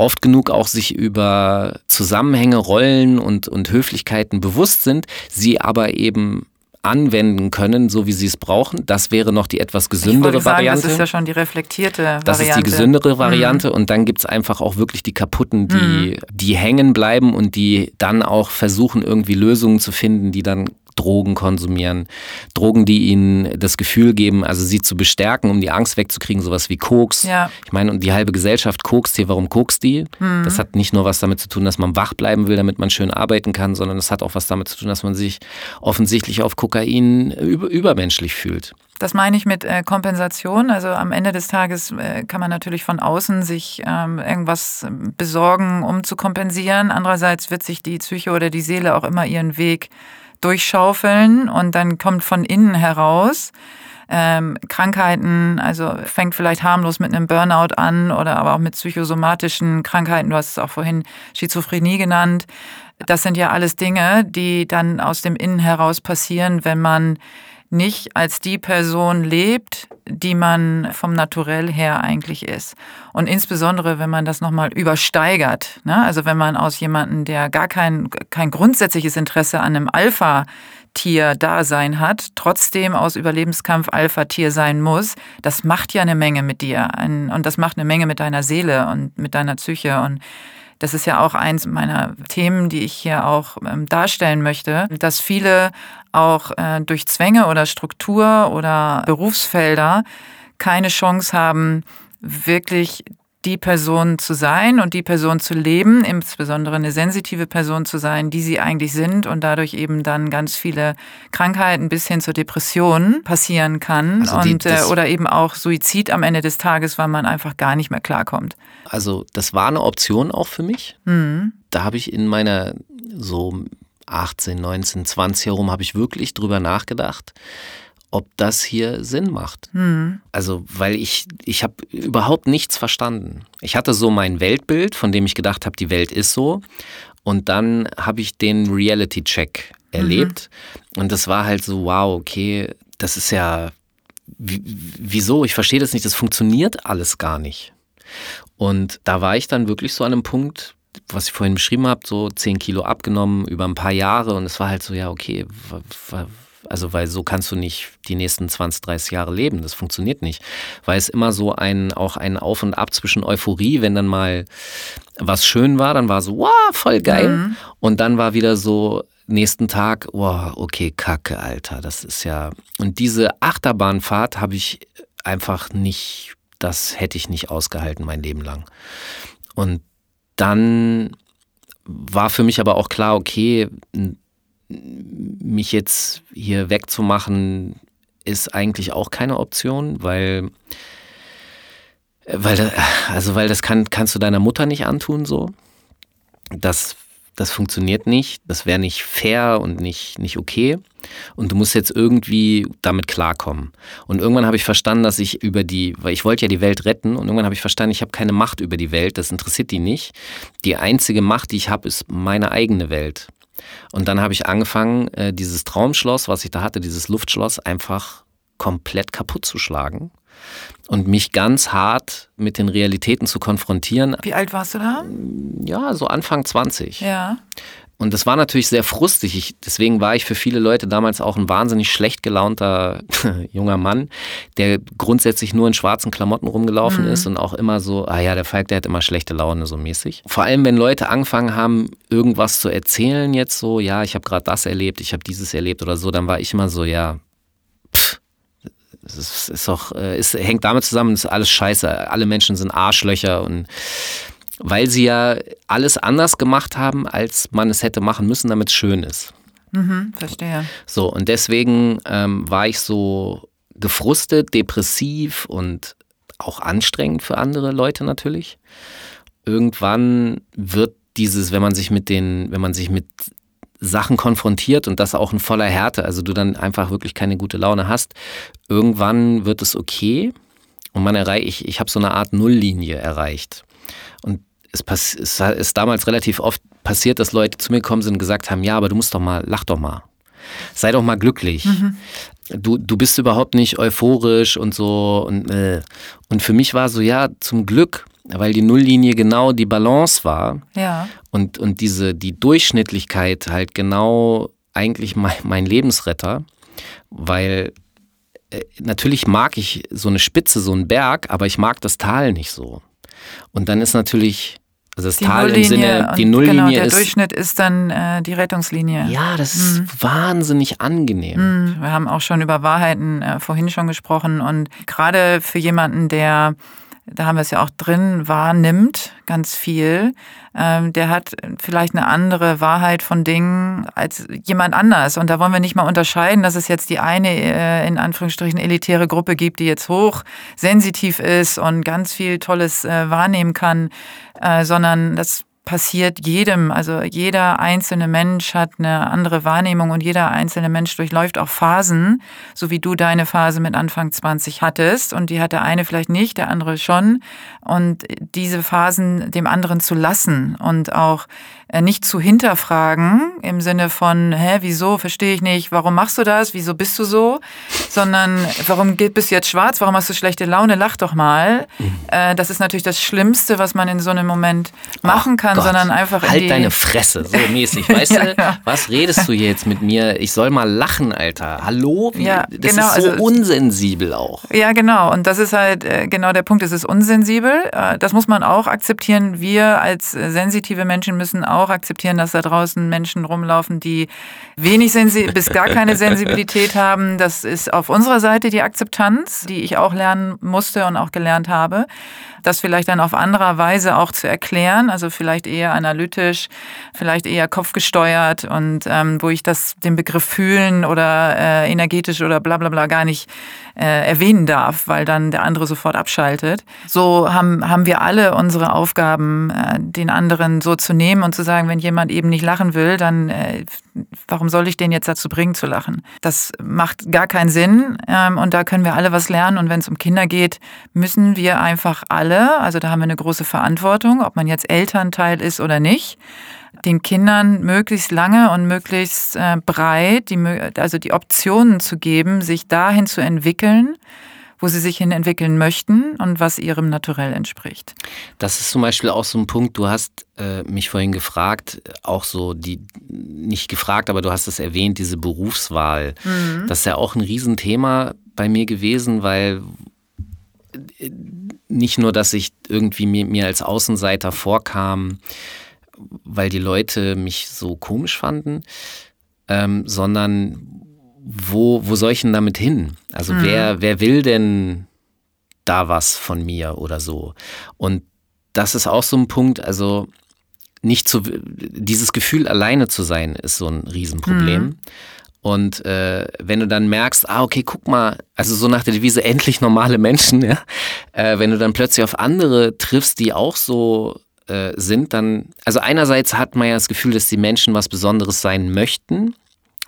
Speaker 1: oft genug auch sich über Zusammenhänge, Rollen und, und Höflichkeiten bewusst sind, sie aber eben anwenden können, so wie sie es brauchen. Das wäre noch die etwas
Speaker 2: Ich
Speaker 1: gesündere
Speaker 2: wollte sagen,
Speaker 1: Variante.
Speaker 2: das ist ja schon die reflektierte Variante.
Speaker 1: Das ist die gesündere Variante und dann gibt's einfach auch wirklich die kaputten, die, die hängen bleiben und die dann auch versuchen, irgendwie Lösungen zu finden, die dann Drogen konsumieren. Drogen, die ihnen das Gefühl geben, also sie zu bestärken, um die Angst wegzukriegen, sowas wie Koks.
Speaker 2: Ja.
Speaker 1: Ich meine, und die halbe Gesellschaft kokst hier. Warum kokst die? Das hat nicht nur was damit zu tun, dass man wach bleiben will, damit man schön arbeiten kann, sondern es hat auch was damit zu tun, dass man sich offensichtlich auf Kokain über, übermenschlich fühlt.
Speaker 2: Das meine ich mit äh, Kompensation. Also am Ende des Tages äh, kann man natürlich von außen sich ähm, irgendwas besorgen, um zu kompensieren. Andererseits wird sich die Psyche oder die Seele auch immer ihren Weg durchschaufeln und dann kommt von innen heraus ähm, Krankheiten, also fängt vielleicht harmlos mit einem Burnout an oder aber auch mit psychosomatischen Krankheiten. Du hast es auch vorhin Schizophrenie genannt. Das sind ja alles Dinge, die dann aus dem Innen heraus passieren, wenn man nicht als die Person lebt, die man vom Naturell her eigentlich ist. Und insbesondere, wenn man das nochmal übersteigert, ne? also wenn man aus jemandem, der gar kein, kein grundsätzliches Interesse an einem Alpha-Tier-Dasein hat, trotzdem aus Überlebenskampf Alpha-Tier sein muss, das macht ja eine Menge mit dir. Und das macht eine Menge mit deiner Seele und mit deiner Psyche. Und das ist ja auch eins meiner Themen, die ich hier auch ähm, darstellen möchte, dass viele auch äh, durch Zwänge oder Struktur oder Berufsfelder keine Chance haben, wirklich die Person zu sein und die Person zu leben, insbesondere eine sensitive Person zu sein, die sie eigentlich sind und dadurch eben dann ganz viele Krankheiten bis hin zur Depression passieren kann
Speaker 1: Also die-
Speaker 2: und äh, oder eben auch Suizid am Ende des Tages, weil man einfach gar nicht mehr klarkommt.
Speaker 1: Also das war eine Option auch für mich. Da habe ich in meiner so 18, 19, 20 herum habe ich wirklich drüber nachgedacht, ob das hier Sinn macht. Also weil ich ich habe überhaupt nichts verstanden. Ich hatte so mein Weltbild, von dem ich gedacht habe, die Welt ist so. Und dann habe ich den Reality-Check erlebt. Und das war halt so, wow, okay, das ist ja, wie- wieso? Ich verstehe das nicht, das funktioniert alles gar nicht. Und da war ich dann wirklich so an einem Punkt, was ich vorhin beschrieben habe, so 10 Kilo abgenommen über ein paar Jahre und es war halt so, ja, okay, also weil so kannst du nicht die nächsten 20, 30 Jahre leben, das funktioniert nicht. Weil es immer so ein, auch ein Auf und Ab zwischen Euphorie, wenn dann mal was schön war, dann war so, wow, voll geil. Und dann war wieder so, nächsten Tag, wow, okay, kacke, Alter, das ist ja. Und diese Achterbahnfahrt habe ich einfach nicht, das hätte ich nicht ausgehalten mein Leben lang. Und dann war für mich aber auch klar, okay, mich jetzt hier wegzumachen, ist eigentlich auch keine Option, weil, weil, da- also weil das kann, kannst du deiner Mutter nicht antun so. Das, das funktioniert nicht, das wäre nicht fair und nicht, nicht okay. Und du musst jetzt irgendwie damit klarkommen. Und irgendwann habe ich verstanden, dass ich über die, weil ich wollte ja die Welt retten, und irgendwann habe ich verstanden, ich habe keine Macht über die Welt, das interessiert die nicht. Die einzige Macht, die ich habe, ist meine eigene Welt. Und dann habe ich angefangen, äh, dieses Traumschloss, was ich da hatte, dieses Luftschloss, einfach komplett kaputt zu schlagen und mich ganz hart mit den Realitäten zu konfrontieren.
Speaker 2: Wie alt warst du da?
Speaker 1: Ja, so Anfang 20.
Speaker 2: Ja.
Speaker 1: Und das war natürlich sehr frustig. Ich, deswegen war ich für viele Leute damals auch ein wahnsinnig schlecht gelaunter junger Mann, der grundsätzlich nur in schwarzen Klamotten rumgelaufen ist und auch immer so, ah ja, der Falk, der hat immer schlechte Laune so mäßig. Vor allem, wenn Leute angefangen haben, irgendwas zu erzählen jetzt so, ja, ich habe gerade das erlebt, ich habe dieses erlebt oder so, dann war ich immer so, ja, es ist, doch, äh, es hängt damit zusammen, es ist alles scheiße. Alle Menschen sind Arschlöcher und weil sie ja alles anders gemacht haben, als man es hätte machen müssen, damit es schön ist.
Speaker 2: Mhm, verstehe.
Speaker 1: So, und deswegen ähm, war ich so gefrustet, depressiv und auch anstrengend für andere Leute natürlich. Irgendwann wird dieses, wenn man sich mit den, wenn man sich mit Sachen konfrontiert und das auch in voller Härte, also du dann einfach wirklich keine gute Laune hast, irgendwann wird es okay und man erreicht, ich, ich habe so eine Art Nulllinie erreicht. Und es, pass, es ist damals relativ oft passiert, dass Leute zu mir gekommen sind und gesagt haben, ja, aber du musst doch mal, lach doch mal. Sei doch mal glücklich. Mhm. Du, du bist überhaupt nicht euphorisch und so. Und, äh. und für mich war so, ja, zum Glück weil die Nulllinie genau die Balance war.
Speaker 2: Ja.
Speaker 1: Und, und diese, die Durchschnittlichkeit halt genau eigentlich mein, mein Lebensretter, weil äh, natürlich mag ich so eine Spitze, so einen Berg, aber ich mag das Tal nicht so. Und dann ist natürlich also das
Speaker 2: die
Speaker 1: Tal
Speaker 2: Nulllinie
Speaker 1: im Sinne, die Nulllinie
Speaker 2: genau, der
Speaker 1: ist.
Speaker 2: Durchschnitt ist dann äh, die Rettungslinie.
Speaker 1: Ja, das ist wahnsinnig angenehm.
Speaker 2: Mhm. Wir haben auch schon über Wahrheiten äh, vorhin schon gesprochen und gerade für jemanden, der da haben wir es ja auch drin, wahrnimmt ganz viel, ähm, der hat vielleicht eine andere Wahrheit von Dingen als jemand anders. Und da wollen wir nicht mal unterscheiden, dass es jetzt die eine äh, in Anführungsstrichen elitäre Gruppe gibt, die jetzt hochsensitiv ist und ganz viel Tolles äh, wahrnehmen kann, äh, sondern das passiert jedem. Also jeder einzelne Mensch hat eine andere Wahrnehmung und jeder einzelne Mensch durchläuft auch Phasen, so wie du deine Phase mit Anfang 20 hattest. Und die hat der eine vielleicht nicht, der andere schon. Und diese Phasen dem anderen zu lassen und auch äh, nicht zu hinterfragen im Sinne von, hä, wieso, verstehe ich nicht, warum machst du das, wieso bist du so, sondern warum bist du jetzt schwarz, warum hast du schlechte Laune, lach doch mal. Mhm. Äh, das ist natürlich das Schlimmste, was man in so einem Moment machen kann, Gott, sondern einfach
Speaker 1: halt deine Fresse, so mäßig, weißt ja, du, ja. was redest du jetzt mit mir, ich soll mal lachen, Alter, hallo,
Speaker 2: ja,
Speaker 1: das
Speaker 2: genau,
Speaker 1: ist so
Speaker 2: also,
Speaker 1: unsensibel auch.
Speaker 2: Ja, genau, und das ist halt äh, genau der Punkt, es ist unsensibel, das muss man auch akzeptieren, wir als sensitive Menschen müssen auch auch akzeptieren, dass da draußen Menschen rumlaufen, die wenig Sensi bis gar keine Sensibilität haben. Das ist auf unserer Seite die Akzeptanz, die ich auch lernen musste und auch gelernt habe das vielleicht dann auf anderer Weise auch zu erklären, also vielleicht eher analytisch, vielleicht eher kopfgesteuert und ähm, wo ich das den Begriff fühlen oder äh, energetisch oder bla bla bla gar nicht äh, erwähnen darf, weil dann der andere sofort abschaltet. So haben, haben wir alle unsere Aufgaben, äh, den anderen so zu nehmen und zu sagen, wenn jemand eben nicht lachen will, dann äh, warum soll ich den jetzt dazu bringen zu lachen? Das macht gar keinen Sinn ähm, und da können wir alle was lernen und wenn es um Kinder geht, müssen wir einfach alle alle, also da haben wir eine große Verantwortung, ob man jetzt Elternteil ist oder nicht, den Kindern möglichst lange und möglichst äh, breit, die, also die Optionen zu geben, sich dahin zu entwickeln, wo sie sich hin entwickeln möchten und was ihrem Naturell entspricht.
Speaker 1: Das ist zum Beispiel auch so ein Punkt, du hast äh, mich vorhin gefragt, auch so die, nicht gefragt, aber du hast es erwähnt, diese Berufswahl. Mhm. Das ist ja auch ein Riesenthema bei mir gewesen, weil nicht nur, dass ich irgendwie mir, mir als Außenseiter vorkam, weil die Leute mich so komisch fanden, ähm, sondern wo, wo soll ich denn damit hin? Also mhm. wer, wer will denn da was von mir oder so? Und das ist auch so ein Punkt, also nicht zu, dieses Gefühl alleine zu sein, ist so ein Riesenproblem. Mhm. Und äh, wenn du dann merkst, ah, okay, guck mal, also so nach der Devise endlich normale Menschen, ja, äh, wenn du dann plötzlich auf andere triffst, die auch so äh, sind, dann, also einerseits hat man ja das Gefühl, dass die Menschen was Besonderes sein möchten,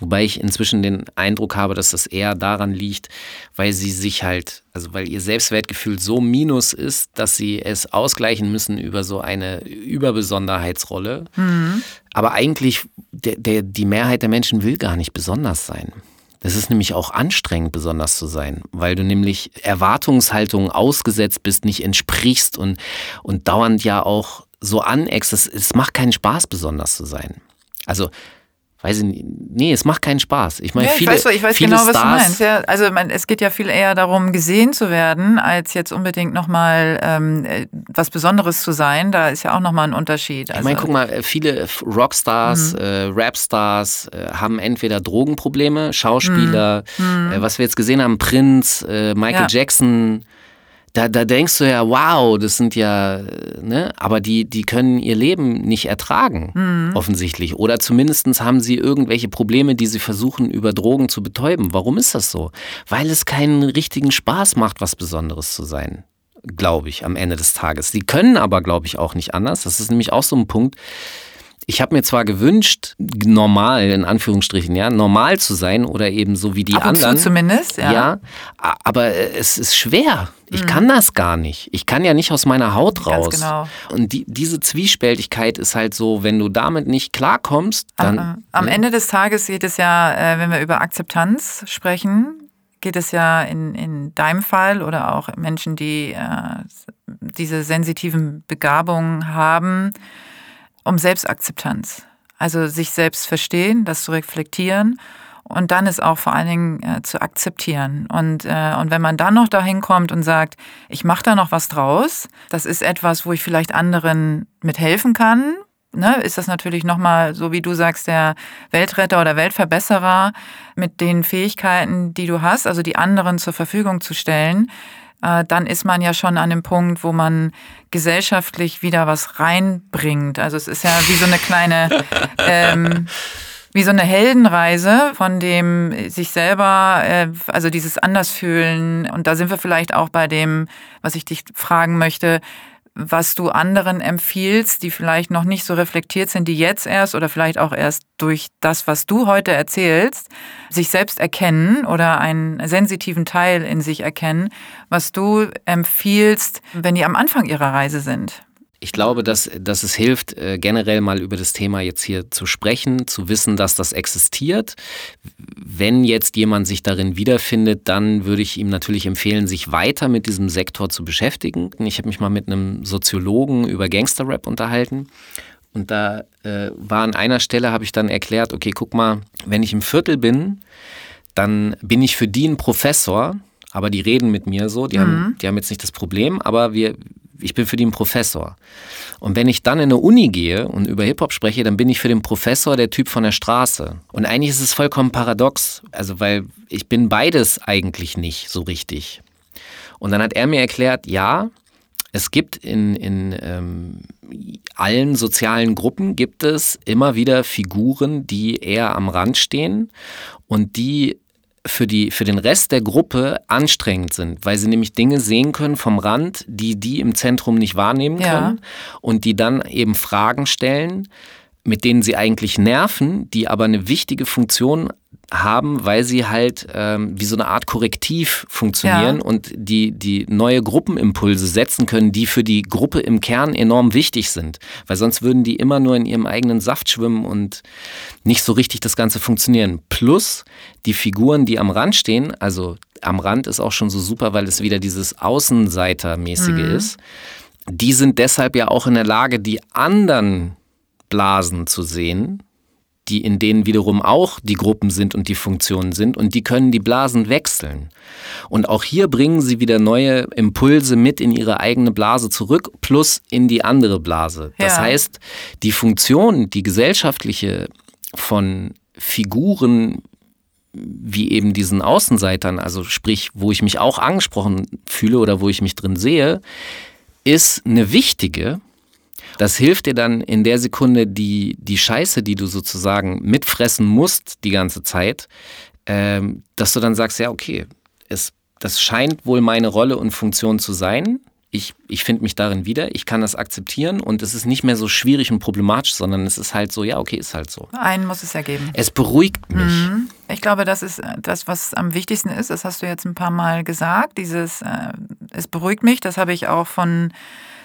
Speaker 1: Wobei ich inzwischen den Eindruck habe, dass das eher daran liegt, weil sie sich halt, also weil ihr Selbstwertgefühl so minus ist, dass sie es ausgleichen müssen über so eine Überbesonderheitsrolle. Mhm. Aber eigentlich, der, der, die Mehrheit der Menschen will gar nicht besonders sein. Das ist nämlich auch anstrengend, besonders zu sein, weil du nämlich Erwartungshaltungen ausgesetzt bist, nicht entsprichst und, und dauernd ja auch so aneckst. Es macht keinen Spaß, besonders zu sein. Also weiß ich nicht, nee, es macht keinen Spaß. Ich meine,
Speaker 2: ja,
Speaker 1: viele,
Speaker 2: ich weiß, ich weiß
Speaker 1: viele
Speaker 2: genau, was
Speaker 1: Stars,
Speaker 2: du meinst. Ja, also man, es geht ja viel eher darum, gesehen zu werden, als jetzt unbedingt nochmal ähm, äh, was Besonderes zu sein. Da ist ja auch nochmal ein Unterschied.
Speaker 1: Also, ich meine, guck mal, viele Rockstars, mhm. äh, Rapstars äh, haben entweder Drogenprobleme, Schauspieler, mhm. mhm. äh, was wir jetzt gesehen haben, Prince, äh, Michael ja. Jackson, da, da denkst du ja, wow, das sind ja, ne, aber die, die können ihr Leben nicht ertragen, mhm. offensichtlich. Oder zumindest haben sie irgendwelche Probleme, die sie versuchen, über Drogen zu betäuben. Warum ist das so? Weil es keinen richtigen Spaß macht, was Besonderes zu sein. glaube ich, am Ende des Tages. Sie können aber, glaube ich, auch nicht anders. Das ist nämlich auch so ein Punkt. Ich habe mir zwar gewünscht, normal, in Anführungsstrichen, ja, normal zu sein oder eben so wie die
Speaker 2: Ab und
Speaker 1: anderen.
Speaker 2: Zu zumindest, ja.
Speaker 1: ja. Aber es ist schwer. Ich mhm. kann das gar nicht. Ich kann ja nicht aus meiner Haut raus.
Speaker 2: Ganz genau.
Speaker 1: Und die, diese Zwiespältigkeit ist halt so, wenn du damit nicht klarkommst, dann.
Speaker 2: Am, am Ende des Tages geht es ja, äh, wenn wir über Akzeptanz sprechen, geht es ja in, in deinem Fall oder auch Menschen, die äh, diese sensitiven Begabungen haben, um Selbstakzeptanz. Also sich selbst verstehen, das zu reflektieren und dann ist auch vor allen Dingen äh, zu akzeptieren. Und, äh, und wenn man dann noch dahin kommt und sagt, ich mache da noch was draus, das ist etwas, wo ich vielleicht anderen mithelfen kann, ne, ist das natürlich nochmal, so wie du sagst, der Weltretter oder Weltverbesserer mit den Fähigkeiten, die du hast, also die anderen zur Verfügung zu stellen, dann ist man ja schon an dem Punkt, wo man gesellschaftlich wieder was reinbringt. Also es ist ja wie so eine kleine... Ähm, wie so eine Heldenreise von dem sich selber, äh, also dieses Andersfühlen. Und da sind wir vielleicht auch bei dem, was ich dich fragen möchte was du anderen empfiehlst, die vielleicht noch nicht so reflektiert sind, die jetzt erst oder vielleicht auch erst durch das, was du heute erzählst, sich selbst erkennen oder einen sensitiven Teil in sich erkennen, was du empfiehlst, wenn die am Anfang ihrer Reise sind?
Speaker 1: Ich glaube, dass, dass es hilft, äh, generell mal über das Thema jetzt hier zu sprechen, zu wissen, dass das existiert. Wenn jetzt jemand sich darin wiederfindet, dann würde ich ihm natürlich empfehlen, sich weiter mit diesem Sektor zu beschäftigen. Ich habe mich mal mit einem Soziologen über Gangsterrap unterhalten. Und da äh, war an einer Stelle, habe ich dann erklärt, okay, guck mal, wenn ich im Viertel bin, dann bin ich für die ein Professor, aber die reden mit mir so, die, mhm. haben, die haben jetzt nicht das Problem, aber wir, ich bin für die ein Professor. Und wenn ich dann in eine Uni gehe und über Hip-Hop spreche, dann bin ich für den Professor der Typ von der Straße. Und eigentlich ist es vollkommen paradox, also weil ich bin beides eigentlich nicht so richtig. Und dann hat er mir erklärt, ja, es gibt in, in ähm, allen sozialen Gruppen gibt es immer wieder Figuren, die eher am Rand stehen und die für, die, für den Rest der Gruppe anstrengend sind, weil sie nämlich Dinge sehen können vom Rand, die die im Zentrum nicht wahrnehmen können ja. und die dann eben Fragen stellen, mit denen sie eigentlich nerven, die aber eine wichtige Funktion haben, weil sie halt ähm, wie so eine Art Korrektiv funktionieren ja. und die, die neue Gruppenimpulse setzen können, die für die Gruppe im Kern enorm wichtig sind. Weil sonst würden die immer nur in ihrem eigenen Saft schwimmen und nicht so richtig das Ganze funktionieren. Plus die Figuren, die am Rand stehen, also am Rand ist auch schon so super, weil es wieder dieses Außenseitermäßige mhm. ist. Die sind deshalb ja auch in der Lage, die anderen Blasen zu sehen die in denen wiederum auch die Gruppen sind und die Funktionen sind und die können die Blasen wechseln. Und auch hier bringen sie wieder neue Impulse mit in ihre eigene Blase zurück, plus in die andere Blase. Das ja. heißt, die Funktion, die gesellschaftliche von Figuren wie eben diesen Außenseitern, also sprich, wo ich mich auch angesprochen fühle oder wo ich mich drin sehe, ist eine wichtige, das hilft dir dann in der Sekunde, die, die Scheiße, die du sozusagen mitfressen musst die ganze Zeit, ähm, dass du dann sagst, ja, okay, es, das scheint wohl meine Rolle und Funktion zu sein. Ich, ich finde mich darin wieder, ich kann das akzeptieren und es ist nicht mehr so schwierig und problematisch, sondern es ist halt so, ja, okay, ist halt so.
Speaker 2: Einen muss es ergeben.
Speaker 1: Es beruhigt mich. Mhm.
Speaker 2: Ich glaube, das ist das, was am wichtigsten ist. Das hast du jetzt ein paar Mal gesagt. Dieses, äh, es beruhigt mich, das habe ich auch von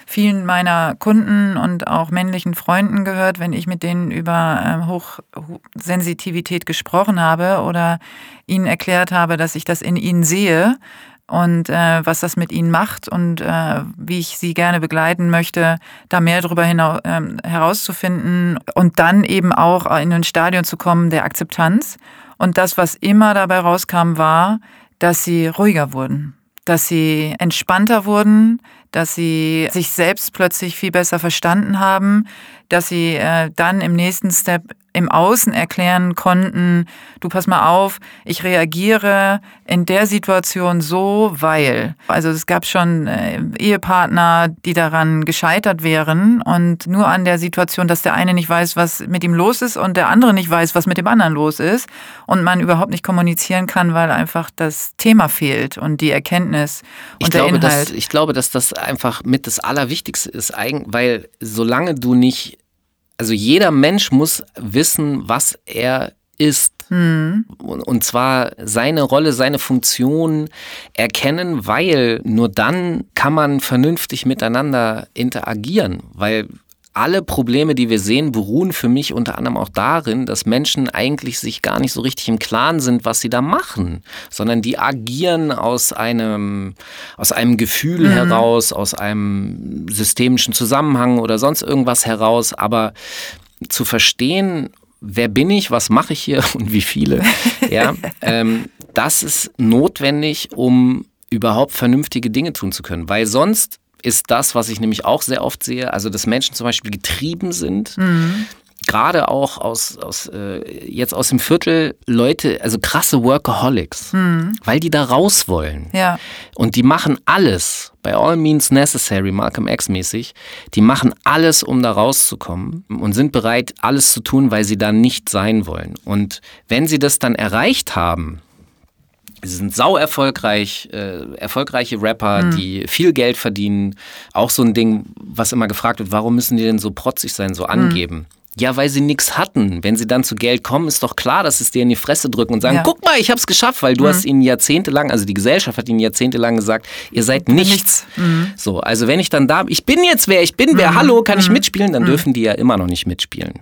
Speaker 2: vielen meiner Kunden und auch männlichen Freunden gehört, wenn ich mit denen über ähm, Hochsensitivität gesprochen habe oder ihnen erklärt habe, dass ich das in ihnen sehe und äh, was das mit ihnen macht und äh, wie ich sie gerne begleiten möchte, da mehr darüber hinaus, äh, herauszufinden und dann eben auch in ein Stadion zu kommen der Akzeptanz. Und das, was immer dabei rauskam, war, dass sie ruhiger wurden dass sie entspannter wurden, dass sie sich selbst plötzlich viel besser verstanden haben, dass sie äh, dann im nächsten Step im Außen erklären konnten, du pass mal auf, ich reagiere in der Situation so, weil. Also es gab schon äh, Ehepartner, die daran gescheitert wären und nur an der Situation, dass der eine nicht weiß, was mit ihm los ist und der andere nicht weiß, was mit dem anderen los ist und man überhaupt nicht kommunizieren kann, weil einfach das Thema fehlt und die Erkenntnis und
Speaker 1: ich
Speaker 2: der
Speaker 1: glaube,
Speaker 2: Inhalt.
Speaker 1: Dass, ich glaube, dass das einfach mit das Allerwichtigste ist, weil solange du nicht also jeder Mensch muss wissen, was er ist.
Speaker 2: Hm.
Speaker 1: Und zwar seine Rolle, seine Funktion erkennen, weil nur dann kann man vernünftig miteinander interagieren. Weil alle Probleme, die wir sehen, beruhen für mich unter anderem auch darin, dass Menschen eigentlich sich gar nicht so richtig im Klaren sind, was sie da machen, sondern die agieren aus einem, aus einem Gefühl mhm. heraus, aus einem systemischen Zusammenhang oder sonst irgendwas heraus. Aber zu verstehen, wer bin ich, was mache ich hier und wie viele, ja, ähm, das ist notwendig, um überhaupt vernünftige Dinge tun zu können, weil sonst ist das, was ich nämlich auch sehr oft sehe, also dass Menschen zum Beispiel getrieben sind. Mhm. Gerade auch aus, aus äh, jetzt aus dem Viertel Leute, also krasse Workaholics, mhm. weil die da raus wollen.
Speaker 2: Ja.
Speaker 1: Und die machen alles, bei all means necessary, Malcolm X mäßig, die machen alles, um da rauszukommen und sind bereit, alles zu tun, weil sie da nicht sein wollen. Und wenn sie das dann erreicht haben, Sie sind sau erfolgreich, äh, erfolgreiche Rapper, mhm. die viel Geld verdienen. Auch so ein Ding, was immer gefragt wird, warum müssen die denn so protzig sein, so angeben? Mhm. Ja, weil sie nichts hatten. Wenn sie dann zu Geld kommen, ist doch klar, dass es dir in die Fresse drücken und sagen, ja. guck mal, ich hab's geschafft, weil du mhm. hast ihnen jahrzehntelang, also die Gesellschaft hat ihnen jahrzehntelang gesagt, ihr seid nichts. nichts. Mhm. So, also wenn ich dann da, ich bin jetzt wer, ich bin wer, mhm. hallo, kann ich mhm. mitspielen, dann mhm. dürfen die ja immer noch nicht mitspielen.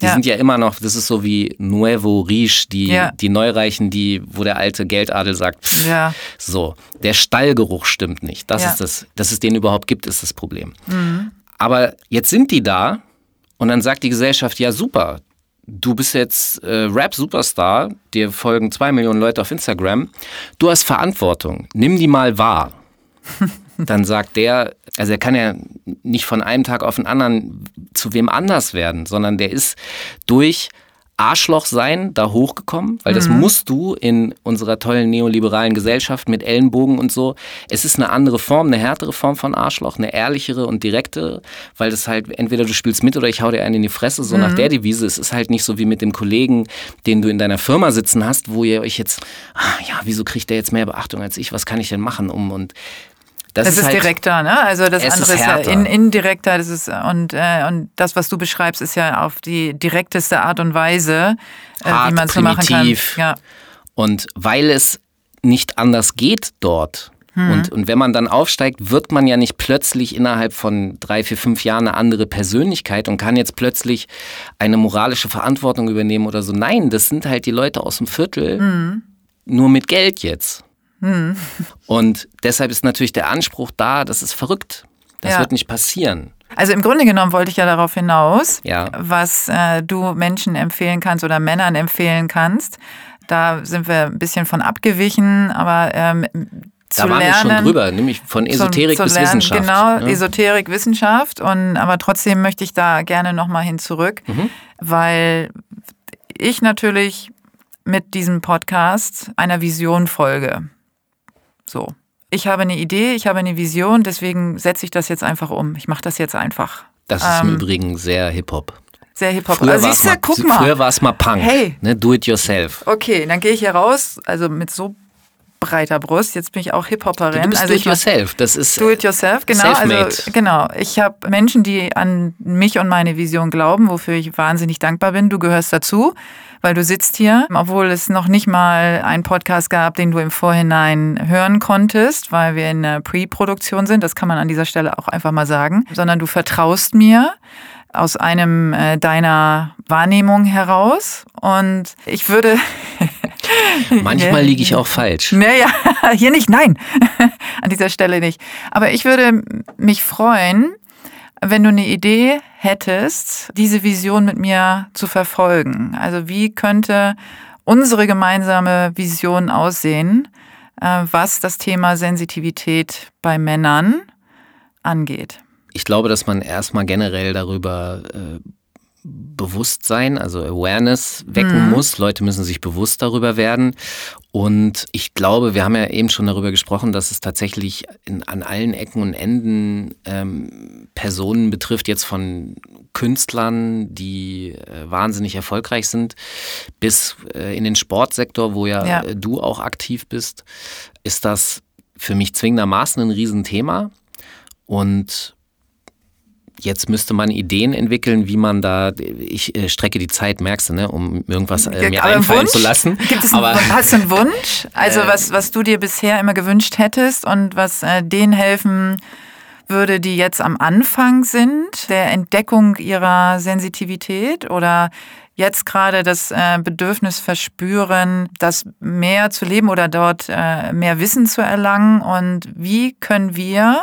Speaker 1: Die ja. sind ja immer noch, das ist so wie Nuevo Riche, die, ja. die Neureichen, die, wo der alte Geldadel sagt, pff,
Speaker 2: ja.
Speaker 1: so, der Stallgeruch stimmt nicht. Das ist das, dass es den überhaupt gibt, ist das Problem. Aber jetzt sind die da und dann sagt die Gesellschaft, ja super, du bist jetzt äh, Rap-Superstar, dir folgen zwei Millionen Leute auf Instagram, du hast Verantwortung, nimm die mal wahr. dann sagt der, also er kann ja nicht von einem Tag auf den anderen zu wem anders werden, sondern der ist durch Arschloch sein da hochgekommen, weil das mhm. musst du in unserer tollen neoliberalen Gesellschaft mit Ellenbogen und so. Es ist eine andere Form, eine härtere Form von Arschloch, eine ehrlichere und direktere, weil das halt entweder du spielst mit oder ich hau dir einen in die Fresse, so mhm. nach der Devise. Es ist halt nicht so wie mit dem Kollegen, den du in deiner Firma sitzen hast, wo ihr euch jetzt, ah, ja, wieso kriegt der jetzt mehr Beachtung als ich? Was kann ich denn machen, um und
Speaker 2: das, das ist, ist halt, direkter, ne? Also das andere ist, ja in, indirekter. Das ist und äh, und das, was du beschreibst, ist ja auf die direkteste Art und Weise,
Speaker 1: äh, wie man es so machen kann. Ja. Und weil es nicht anders geht dort. Hm. Und, und wenn man dann aufsteigt, wird man ja nicht plötzlich innerhalb von drei, vier, fünf Jahren eine andere Persönlichkeit und kann jetzt plötzlich eine moralische Verantwortung übernehmen oder so. Nein, das sind halt die Leute aus dem Viertel, hm. nur mit Geld jetzt. Hm. Und deshalb ist natürlich der Anspruch da, das ist verrückt. Das ja. wird nicht passieren.
Speaker 2: Also im Grunde genommen wollte ich ja darauf hinaus,
Speaker 1: ja.
Speaker 2: was äh, du Menschen empfehlen kannst oder Männern empfehlen kannst. Da sind wir ein bisschen von abgewichen, aber ähm,
Speaker 1: da waren lernen, wir schon drüber, nämlich von Esoterik zu, zu bis lernen, Wissenschaft.
Speaker 2: Genau, ja. Esoterik, Wissenschaft. Und, aber trotzdem möchte ich da gerne nochmal hin zurück, mhm. weil ich natürlich mit diesem Podcast einer Vision folge. So. Ich habe eine Idee, ich habe eine Vision, deswegen setze ich das jetzt einfach um. Ich mache das jetzt einfach.
Speaker 1: Das ist ähm, im Übrigen sehr Hip-Hop.
Speaker 2: Sehr Hip-Hop. Also siehst du, guck mal.
Speaker 1: Früher war es mal Punk. Hey. Ne, do it yourself.
Speaker 2: Okay, dann gehe ich hier raus, also mit so breiter Brust. Jetzt bin ich auch Hip-Hopperin.
Speaker 1: Du bist
Speaker 2: also
Speaker 1: do it yourself. Das ist
Speaker 2: do it yourself, genau. Also, genau. Ich habe Menschen, die an mich und meine Vision glauben, wofür ich wahnsinnig dankbar bin. Du gehörst dazu weil du sitzt hier, obwohl es noch nicht mal einen Podcast gab, den du im Vorhinein hören konntest, weil wir in der Pre-Produktion sind. Das kann man an dieser Stelle auch einfach mal sagen. Sondern du vertraust mir aus einem äh, deiner Wahrnehmung heraus. Und ich würde.
Speaker 1: Manchmal liege ich auch falsch.
Speaker 2: Naja, hier nicht, nein. An dieser Stelle nicht. Aber ich würde mich freuen, wenn du eine Idee hättest, diese Vision mit mir zu verfolgen. Also wie könnte unsere gemeinsame Vision aussehen, äh, was das Thema Sensitivität bei Männern angeht?
Speaker 1: Ich glaube, dass man erstmal generell darüber äh, Bewusstsein, also Awareness wecken mhm. muss. Leute müssen sich bewusst darüber werden. Und ich glaube, wir haben ja eben schon darüber gesprochen, dass es tatsächlich in, an allen Ecken und Enden ähm, Personen betrifft, jetzt von Künstlern, die äh, wahnsinnig erfolgreich sind, bis äh, in den Sportsektor, wo ja, ja. Äh, du auch aktiv bist, ist das für mich zwingendermaßen ein Riesenthema. Und Jetzt müsste man Ideen entwickeln, wie man da, ich äh, strecke die Zeit, merkst du, ne, um irgendwas äh, mir Aber einfallen Wunsch? zu lassen.
Speaker 2: Gibt es Aber, einen, hast du einen Wunsch? Also äh, was, was du dir bisher immer gewünscht hättest und was äh, denen helfen würde, die jetzt am Anfang sind, der Entdeckung ihrer Sensitivität oder jetzt gerade das äh, Bedürfnis verspüren, das mehr zu leben oder dort äh, mehr Wissen zu erlangen und wie können wir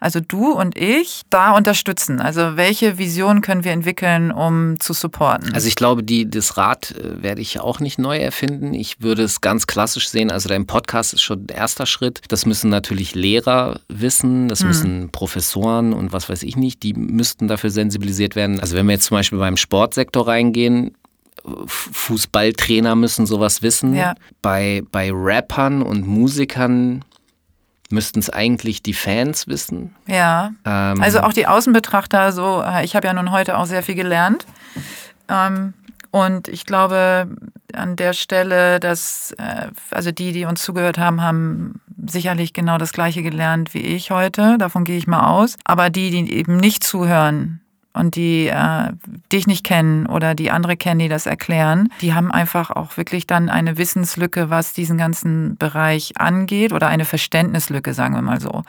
Speaker 2: also du und ich, da unterstützen? Also welche Vision können wir entwickeln, um zu supporten?
Speaker 1: Also ich glaube, die, das Rad äh, werde ich auch nicht neu erfinden. Ich würde es ganz klassisch sehen. Also dein Podcast ist schon der erste Schritt. Das müssen natürlich Lehrer wissen, das mhm. müssen Professoren und was weiß ich nicht, die müssten dafür sensibilisiert werden. Also wenn wir jetzt zum Beispiel beim Sportsektor reingehen, Fußballtrainer müssen sowas wissen. Ja. Bei, bei Rappern und Musikern müssten es eigentlich die Fans wissen.
Speaker 2: Ja. Ähm, also auch die Außenbetrachter, so, äh, ich habe ja nun heute auch sehr viel gelernt. Ähm, und ich glaube an der Stelle, dass, äh, also die, die uns zugehört haben, haben sicherlich genau das Gleiche gelernt wie ich heute. Davon gehe ich mal aus. Aber die, die eben nicht zuhören, und die äh, dich nicht kennen oder die andere kennen, die das erklären, die haben einfach auch wirklich dann eine Wissenslücke, was diesen ganzen Bereich angeht oder eine Verständnislücke, sagen wir mal so.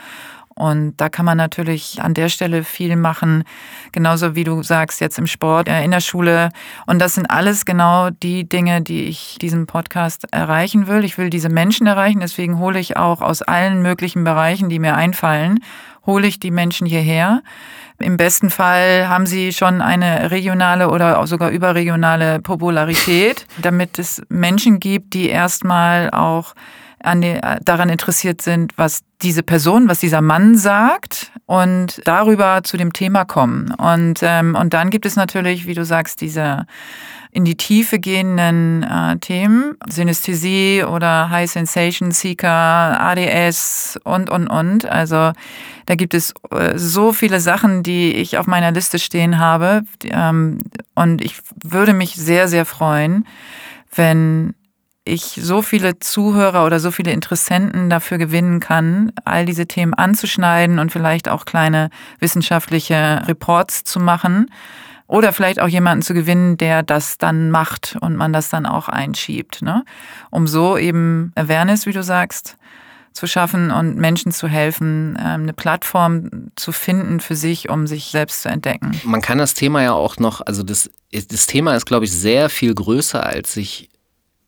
Speaker 2: Und da kann man natürlich an der Stelle viel machen, genauso wie du sagst, jetzt im Sport, äh, in der Schule. Und das sind alles genau die Dinge, die ich diesem Podcast erreichen will. Ich will diese Menschen erreichen, deswegen hole ich auch aus allen möglichen Bereichen, die mir einfallen, hole ich die Menschen hierher. Im besten Fall haben sie schon eine regionale oder sogar überregionale Popularität, damit es Menschen gibt, die erstmal auch an die, daran interessiert sind, was diese Person, was dieser Mann sagt und darüber zu dem Thema kommen. Und, ähm, und dann gibt es natürlich, wie du sagst, diese in die Tiefe gehenden äh, Themen, Synästhesie oder High Sensation Seeker, ADS und, und, und. Also da gibt es äh, so viele Sachen, die ich auf meiner Liste stehen habe. Ähm, und ich würde mich sehr, sehr freuen, wenn ich so viele Zuhörer oder so viele Interessenten dafür gewinnen kann, all diese Themen anzuschneiden und vielleicht auch kleine wissenschaftliche Reports zu machen oder vielleicht auch jemanden zu gewinnen, der das dann macht und man das dann auch einschiebt. Ne? Um so eben Awareness, wie du sagst, zu schaffen und Menschen zu helfen, ähm, eine Plattform zu finden für sich, um sich selbst zu entdecken.
Speaker 1: Man kann das Thema ja auch noch, also das, das Thema ist, glaube ich, sehr viel größer, als sich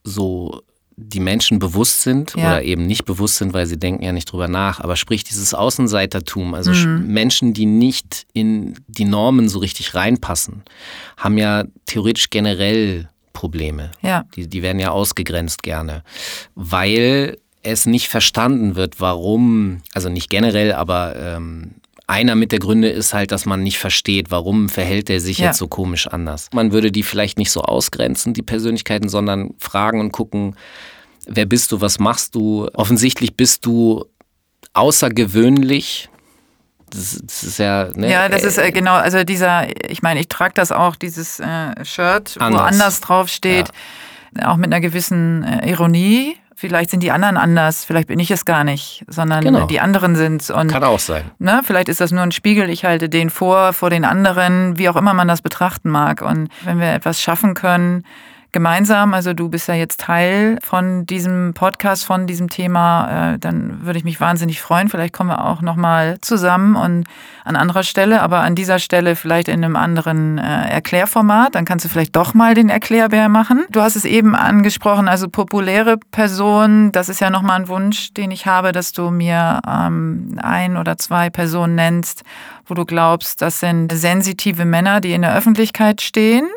Speaker 1: so die Menschen bewusst sind ja. oder eben nicht bewusst sind, weil sie denken ja nicht drüber nach. Aber sprich dieses Außenseitertum, also mhm. Menschen, die nicht in die Normen so richtig reinpassen, haben ja theoretisch generell Probleme. Ja. Die, die werden ja ausgegrenzt gerne, weil es nicht verstanden wird, warum, also nicht generell, aber ähm, einer mit der Gründe ist halt, dass man nicht versteht, warum verhält er sich ja. jetzt so komisch anders. Man würde die vielleicht nicht so ausgrenzen, die Persönlichkeiten, sondern fragen und gucken, wer bist du, was machst du. Offensichtlich bist du außergewöhnlich. Das, das ist ja.
Speaker 2: Ne, ja, das ist äh, genau, also dieser, ich meine, ich trage das auch, dieses äh, Shirt, anders. wo anders draufsteht, ja. auch mit einer gewissen äh, Ironie Vielleicht sind die anderen anders, vielleicht bin ich es gar nicht, sondern genau. die anderen sind es.
Speaker 1: Kann auch sein.
Speaker 2: Ne, vielleicht ist das nur ein Spiegel, ich halte den vor, vor den anderen, wie auch immer man das betrachten mag. Und wenn wir etwas schaffen können, gemeinsam. Also du bist ja jetzt Teil von diesem Podcast, von diesem Thema. Äh, dann würde ich mich wahnsinnig freuen. Vielleicht kommen wir auch nochmal zusammen und an anderer Stelle, aber an dieser Stelle vielleicht in einem anderen äh, Erklärformat. Dann kannst du vielleicht doch mal den Erklärbär machen. Du hast es eben angesprochen, also populäre Personen. Das ist ja nochmal ein Wunsch, den ich habe, dass du mir ähm, ein oder zwei Personen nennst, wo du glaubst, das sind sensitive Männer, die in der Öffentlichkeit stehen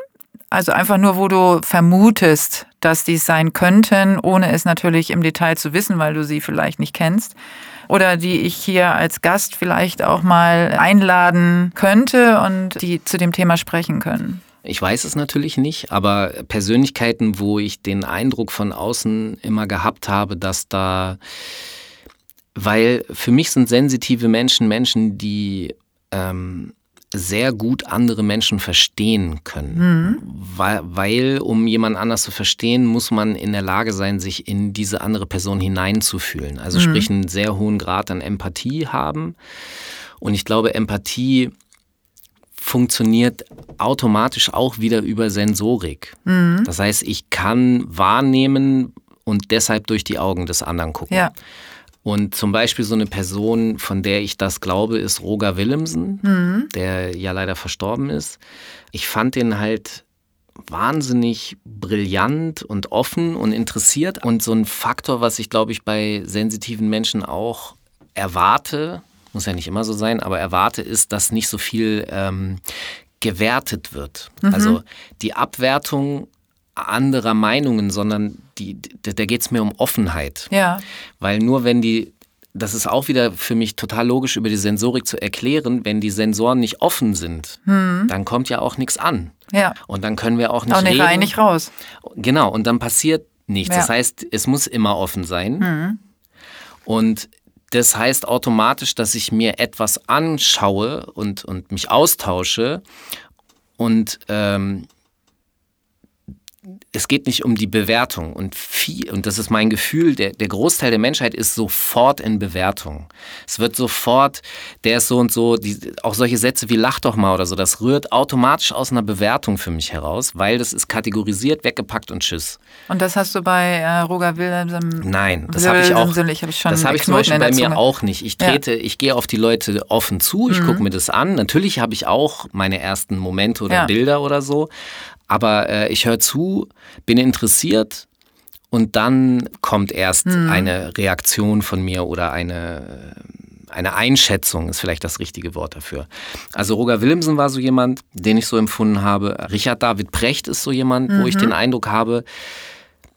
Speaker 2: also einfach nur, wo du vermutest, dass dies sein könnten, ohne es natürlich im Detail zu wissen, weil du sie vielleicht nicht kennst. Oder die ich hier als Gast vielleicht auch mal einladen könnte und die zu dem Thema sprechen können.
Speaker 1: Ich weiß es natürlich nicht, aber Persönlichkeiten, wo ich den Eindruck von außen immer gehabt habe, dass da, weil für mich sind sensitive Menschen Menschen, die ähm, sehr gut andere Menschen verstehen können. Mhm. Weil, weil, um jemand anders zu verstehen, muss man in der Lage sein, sich in diese andere Person hineinzufühlen. Also mhm. sprich einen sehr hohen Grad an Empathie haben. Und ich glaube, Empathie funktioniert automatisch auch wieder über Sensorik. Mhm. Das heißt, ich kann wahrnehmen und deshalb durch die Augen des anderen gucken. Ja. Und zum Beispiel so eine Person, von der ich das glaube, ist Roger Willemsen, mhm. der ja leider verstorben ist. Ich fand den halt wahnsinnig brillant und offen und interessiert. Und so ein Faktor, was ich glaube ich bei sensitiven Menschen auch erwarte, muss ja nicht immer so sein, aber erwarte, ist, dass nicht so viel ähm, gewertet wird. Mhm. Also die Abwertung anderer Meinungen, sondern die, da geht es mir um Offenheit. Ja. Weil nur wenn die, das ist auch wieder für mich total logisch über die Sensorik zu erklären, wenn die Sensoren nicht offen sind, hm. dann kommt ja auch nichts an. Ja. Und dann können wir auch nicht,
Speaker 2: auch nicht
Speaker 1: reden.
Speaker 2: rein, nicht raus.
Speaker 1: Genau, und dann passiert nichts. Ja. Das heißt, es muss immer offen sein. Hm. Und das heißt automatisch, dass ich mir etwas anschaue und, und mich austausche und ähm, es geht nicht um die Bewertung und viel, und das ist mein Gefühl, der, der Großteil der Menschheit ist sofort in Bewertung. Es wird sofort, der ist so und so, die, auch solche Sätze wie lach doch mal oder so, das rührt automatisch aus einer Bewertung für mich heraus, weil das ist kategorisiert, weggepackt und tschüss.
Speaker 2: Und das hast du bei äh, Roger Wilhelm?
Speaker 1: Nein, das habe ich auch. Ich hab ich schon das habe ich zum Beispiel bei mir auch nicht. Ich trete, ja. ich gehe auf die Leute offen zu, ich mhm. gucke mir das an. Natürlich habe ich auch meine ersten Momente oder ja. Bilder oder so, aber äh, ich höre zu, bin interessiert und dann kommt erst mhm. eine Reaktion von mir oder eine, eine Einschätzung, ist vielleicht das richtige Wort dafür. Also Roger Willemsen war so jemand, den ich so empfunden habe. Richard David Precht ist so jemand, mhm. wo ich mhm. den Eindruck habe,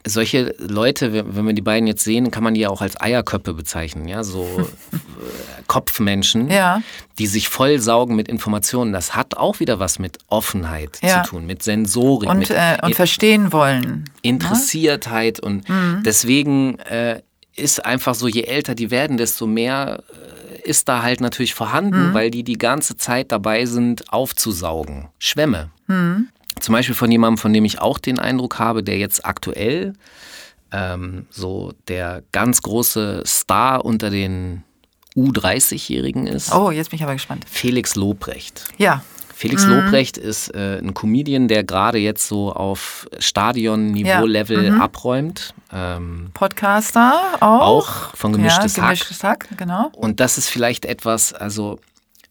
Speaker 1: solche Leute, wenn wir die beiden jetzt sehen, kann man die ja auch als Eierköpfe bezeichnen, ja, so äh, Kopfmenschen, ja. die sich vollsaugen mit Informationen. Das hat auch wieder was mit Offenheit ja. zu tun, mit Sensorik.
Speaker 2: Und,
Speaker 1: mit
Speaker 2: äh, und verstehen wollen. Ne?
Speaker 1: Interessiertheit. Ne? Und mhm. deswegen äh, ist einfach so, je älter die werden, desto mehr äh, ist da halt natürlich vorhanden, mhm. weil die die ganze Zeit dabei sind, aufzusaugen. Schwämme. Mhm. Zum Beispiel von jemandem, von dem ich auch den Eindruck habe, der jetzt aktuell ähm, so der ganz große Star unter den U30-Jährigen ist.
Speaker 2: Oh, jetzt bin ich aber gespannt.
Speaker 1: Felix Lobrecht.
Speaker 2: Ja.
Speaker 1: Felix mhm. Lobrecht ist äh, ein Comedian, der gerade jetzt so auf Stadion-Niveau-Level ja. mhm. abräumt.
Speaker 2: Ähm, Podcaster auch.
Speaker 1: Auch von Gemischtes
Speaker 2: ja, Hack. Gemischtes Hack, genau.
Speaker 1: Und das ist vielleicht etwas, also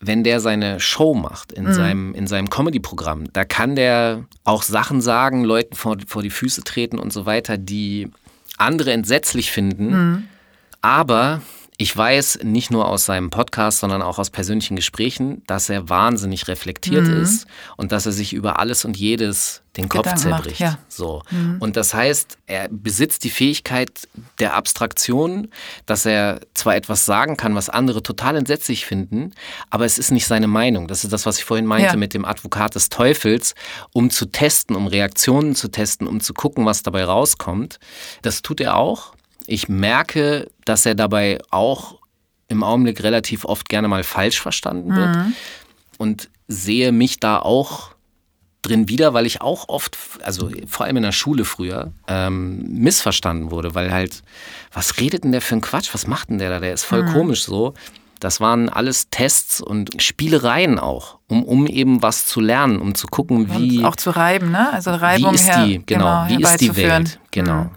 Speaker 1: wenn der seine Show macht in mhm. seinem, in seinem Comedy-Programm, da kann der auch Sachen sagen, Leuten vor, vor die Füße treten und so weiter, die andere entsetzlich finden. Mhm. Aber ich weiß nicht nur aus seinem Podcast, sondern auch aus persönlichen Gesprächen, dass er wahnsinnig reflektiert mhm. ist und dass er sich über alles und jedes den Kopf Gedanken zerbricht. Macht, ja. So. Mhm. Und das heißt, er besitzt die Fähigkeit der Abstraktion, dass er zwar etwas sagen kann, was andere total entsetzlich finden, aber es ist nicht seine Meinung. Das ist das, was ich vorhin meinte ja. mit dem Advokat des Teufels, um zu testen, um Reaktionen zu testen, um zu gucken, was dabei rauskommt. Das tut er auch. Ich merke, dass er dabei auch im Augenblick relativ oft gerne mal falsch verstanden wird mhm. und sehe mich da auch drin wieder, weil ich auch oft, also vor allem in der Schule früher, ähm, missverstanden wurde, weil halt, was redet denn der für ein Quatsch? Was macht denn der da? Der ist voll mhm. komisch so. Das waren alles Tests und Spielereien auch, um, um eben was zu lernen, um zu gucken, wie.
Speaker 2: Und auch zu reiben, ne? Also Reibung
Speaker 1: wie ist die, genau, genau wie ist die Welt? Genau. Mhm.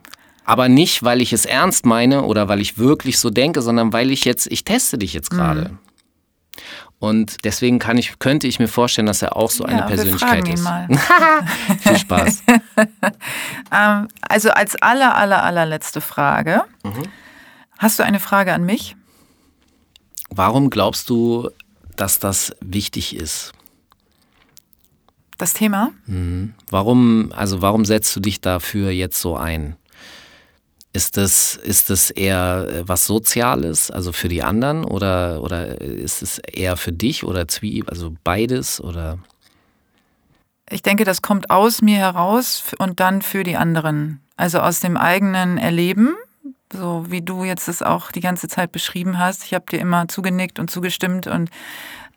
Speaker 1: Aber nicht, weil ich es ernst meine oder weil ich wirklich so denke, sondern weil ich jetzt, ich teste dich jetzt gerade. Mhm. Und deswegen kann ich, könnte ich mir vorstellen, dass er auch so eine ja, Persönlichkeit wir fragen ist. Ihn mal. Viel Spaß.
Speaker 2: ähm, also als aller, aller, allerletzte Frage. Mhm. Hast du eine Frage an mich?
Speaker 1: Warum glaubst du, dass das wichtig ist?
Speaker 2: Das Thema?
Speaker 1: Mhm. Warum, also warum setzt du dich dafür jetzt so ein? Ist das, ist eher äh, was Soziales, also für die anderen, oder, oder ist es eher für dich oder Zwie, also beides? Oder?
Speaker 2: ich denke, das kommt aus mir heraus und dann für die anderen. Also aus dem eigenen Erleben, so wie du jetzt es auch die ganze Zeit beschrieben hast. Ich habe dir immer zugenickt und zugestimmt und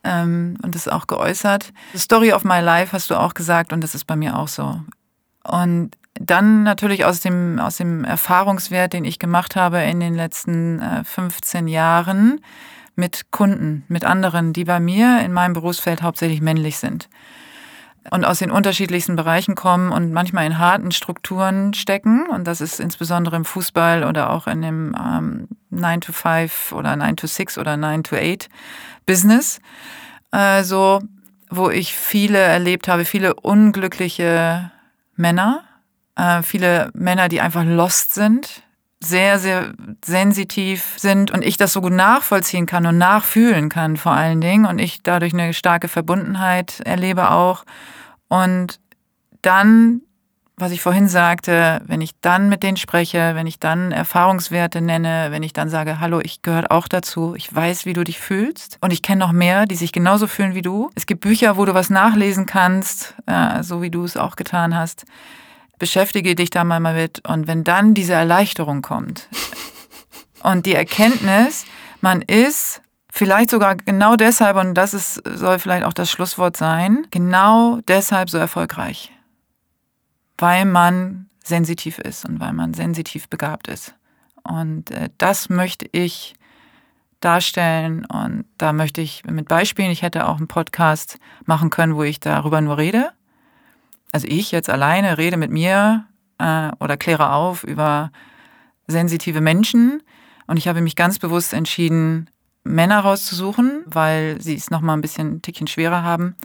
Speaker 2: ähm, und das auch geäußert. The Story of my life hast du auch gesagt und das ist bei mir auch so. Und dann natürlich aus dem, aus dem Erfahrungswert, den ich gemacht habe in den letzten äh, 15 Jahren mit Kunden, mit anderen, die bei mir in meinem Berufsfeld hauptsächlich männlich sind und aus den unterschiedlichsten Bereichen kommen und manchmal in harten Strukturen stecken. Und das ist insbesondere im Fußball oder auch in dem ähm, 9 to 5 oder 9 to 6 oder 9 to 8 Business. Also, wo ich viele erlebt habe, viele unglückliche Männer, äh, viele Männer, die einfach lost sind, sehr, sehr sensitiv sind und ich das so gut nachvollziehen kann und nachfühlen kann vor allen Dingen und ich dadurch eine starke Verbundenheit erlebe auch. Und dann, was ich vorhin sagte, wenn ich dann mit denen spreche, wenn ich dann Erfahrungswerte nenne, wenn ich dann sage, hallo, ich gehöre auch dazu, ich weiß, wie du dich fühlst und ich kenne noch mehr, die sich genauso fühlen wie du. Es gibt Bücher, wo du was nachlesen kannst, äh, so wie du es auch getan hast beschäftige dich da mal mit. Und wenn dann diese Erleichterung kommt und die Erkenntnis, man ist vielleicht sogar genau deshalb, und das ist, soll vielleicht auch das Schlusswort sein, genau deshalb so erfolgreich. Weil man sensitiv ist und weil man sensitiv begabt ist. Und äh, das möchte ich darstellen und da möchte ich mit Beispielen, ich hätte auch einen Podcast machen können, wo ich darüber nur rede also ich jetzt alleine rede mit mir äh, oder kläre auf über sensitive Menschen und ich habe mich ganz bewusst entschieden, Männer rauszusuchen, weil sie es nochmal ein bisschen ein Tickchen schwerer haben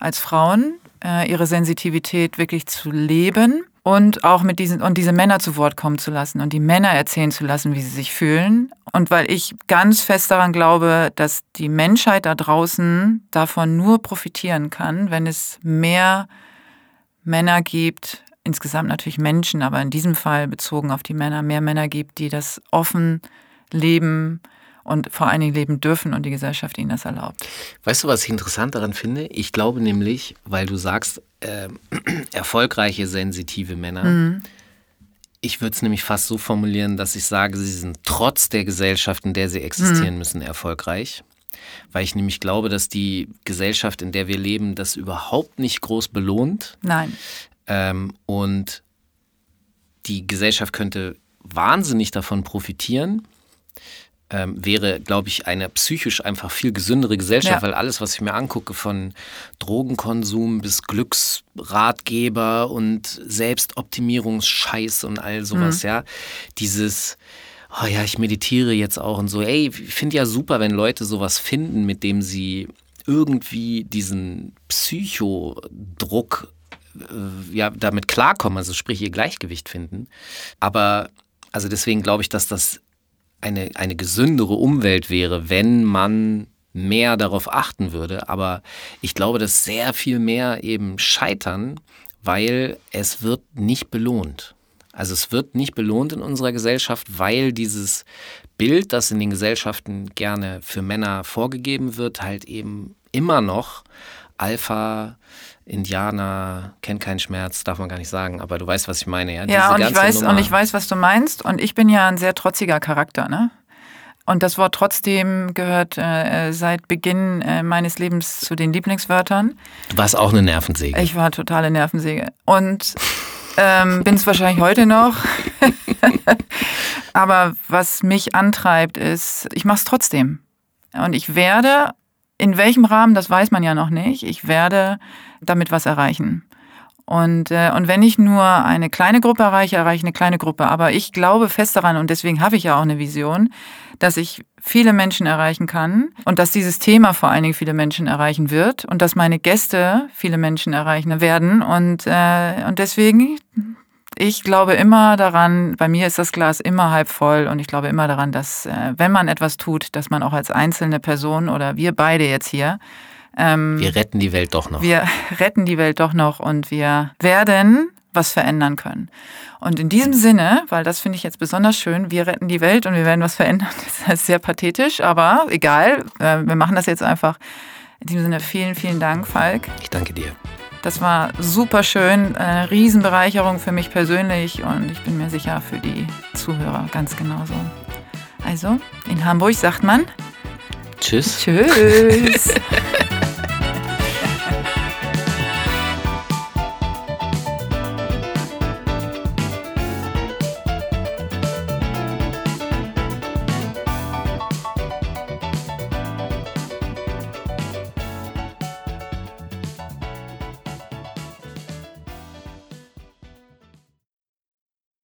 Speaker 2: als Frauen, äh, ihre Sensitivität wirklich zu leben und auch mit diesen und diese Männer zu Wort kommen zu lassen und die Männer erzählen zu lassen, wie sie sich fühlen. Und weil ich ganz fest daran glaube, dass die Menschheit da draußen davon nur profitieren kann, wenn es mehr Männer gibt, insgesamt natürlich Menschen, aber in diesem Fall bezogen auf die Männer, mehr Männer gibt, die das offen leben und vor allen Dingen leben dürfen und die Gesellschaft ihnen das erlaubt.
Speaker 1: Weißt du, was ich interessant daran finde? Ich glaube nämlich, weil du sagst, äh, erfolgreiche, sensitive Männer. Mhm. Ich würde es nämlich fast so formulieren, dass ich sage, sie sind trotz der Gesellschaft, in der sie existieren mhm. müssen, erfolgreich weil ich nämlich glaube, dass die Gesellschaft, in der wir leben, das überhaupt nicht groß belohnt.
Speaker 2: Nein.
Speaker 1: Ähm, und die Gesellschaft könnte wahnsinnig davon profitieren. Ähm, wäre, glaube ich, eine psychisch einfach viel gesündere Gesellschaft, ja. weil alles, was ich mir angucke, von Drogenkonsum bis Glücksratgeber und Selbstoptimierungsscheiß und all sowas, mhm. ja, dieses oh ja, ich meditiere jetzt auch und so. Ey, ich finde ja super, wenn Leute sowas finden, mit dem sie irgendwie diesen Psychodruck äh, ja damit klarkommen, also sprich ihr Gleichgewicht finden. Aber also deswegen glaube ich, dass das eine, eine gesündere Umwelt wäre, wenn man mehr darauf achten würde. Aber ich glaube, dass sehr viel mehr eben scheitern, weil es wird nicht belohnt. Also es wird nicht belohnt in unserer Gesellschaft, weil dieses Bild, das in den Gesellschaften gerne für Männer vorgegeben wird, halt eben immer noch Alpha, Indianer, kennt keinen Schmerz, darf man gar nicht sagen, aber du weißt, was ich meine.
Speaker 2: Ja, ja und, ich weiß, und ich weiß, was du meinst. Und ich bin ja ein sehr trotziger Charakter, ne? Und das Wort trotzdem gehört äh, seit Beginn äh, meines Lebens zu den Lieblingswörtern.
Speaker 1: Du warst auch eine Nervensäge.
Speaker 2: Ich war totale Nervensäge. Und ähm, Bin es wahrscheinlich heute noch. Aber was mich antreibt, ist, ich mache es trotzdem. Und ich werde, in welchem Rahmen, das weiß man ja noch nicht, ich werde damit was erreichen. Und, äh, und wenn ich nur eine kleine Gruppe erreiche, erreiche ich eine kleine Gruppe. Aber ich glaube fest daran, und deswegen habe ich ja auch eine Vision, dass ich viele Menschen erreichen kann und dass dieses Thema vor allen Dingen viele Menschen erreichen wird und dass meine Gäste viele Menschen erreichen werden. Und, äh, und deswegen, ich glaube immer daran, bei mir ist das Glas immer halb voll und ich glaube immer daran, dass äh, wenn man etwas tut, dass man auch als einzelne Person oder wir beide jetzt hier,
Speaker 1: ähm, wir retten die Welt doch noch.
Speaker 2: Wir retten die Welt doch noch und wir werden was verändern können. Und in diesem Sinne, weil das finde ich jetzt besonders schön, wir retten die Welt und wir werden was verändern. Das ist sehr pathetisch, aber egal. Äh, wir machen das jetzt einfach. In diesem Sinne, vielen, vielen Dank, Falk.
Speaker 1: Ich danke dir.
Speaker 2: Das war super schön, eine Riesenbereicherung für mich persönlich und ich bin mir sicher für die Zuhörer ganz genauso. Also, in Hamburg sagt man
Speaker 1: Tschüss.
Speaker 2: Tschüss.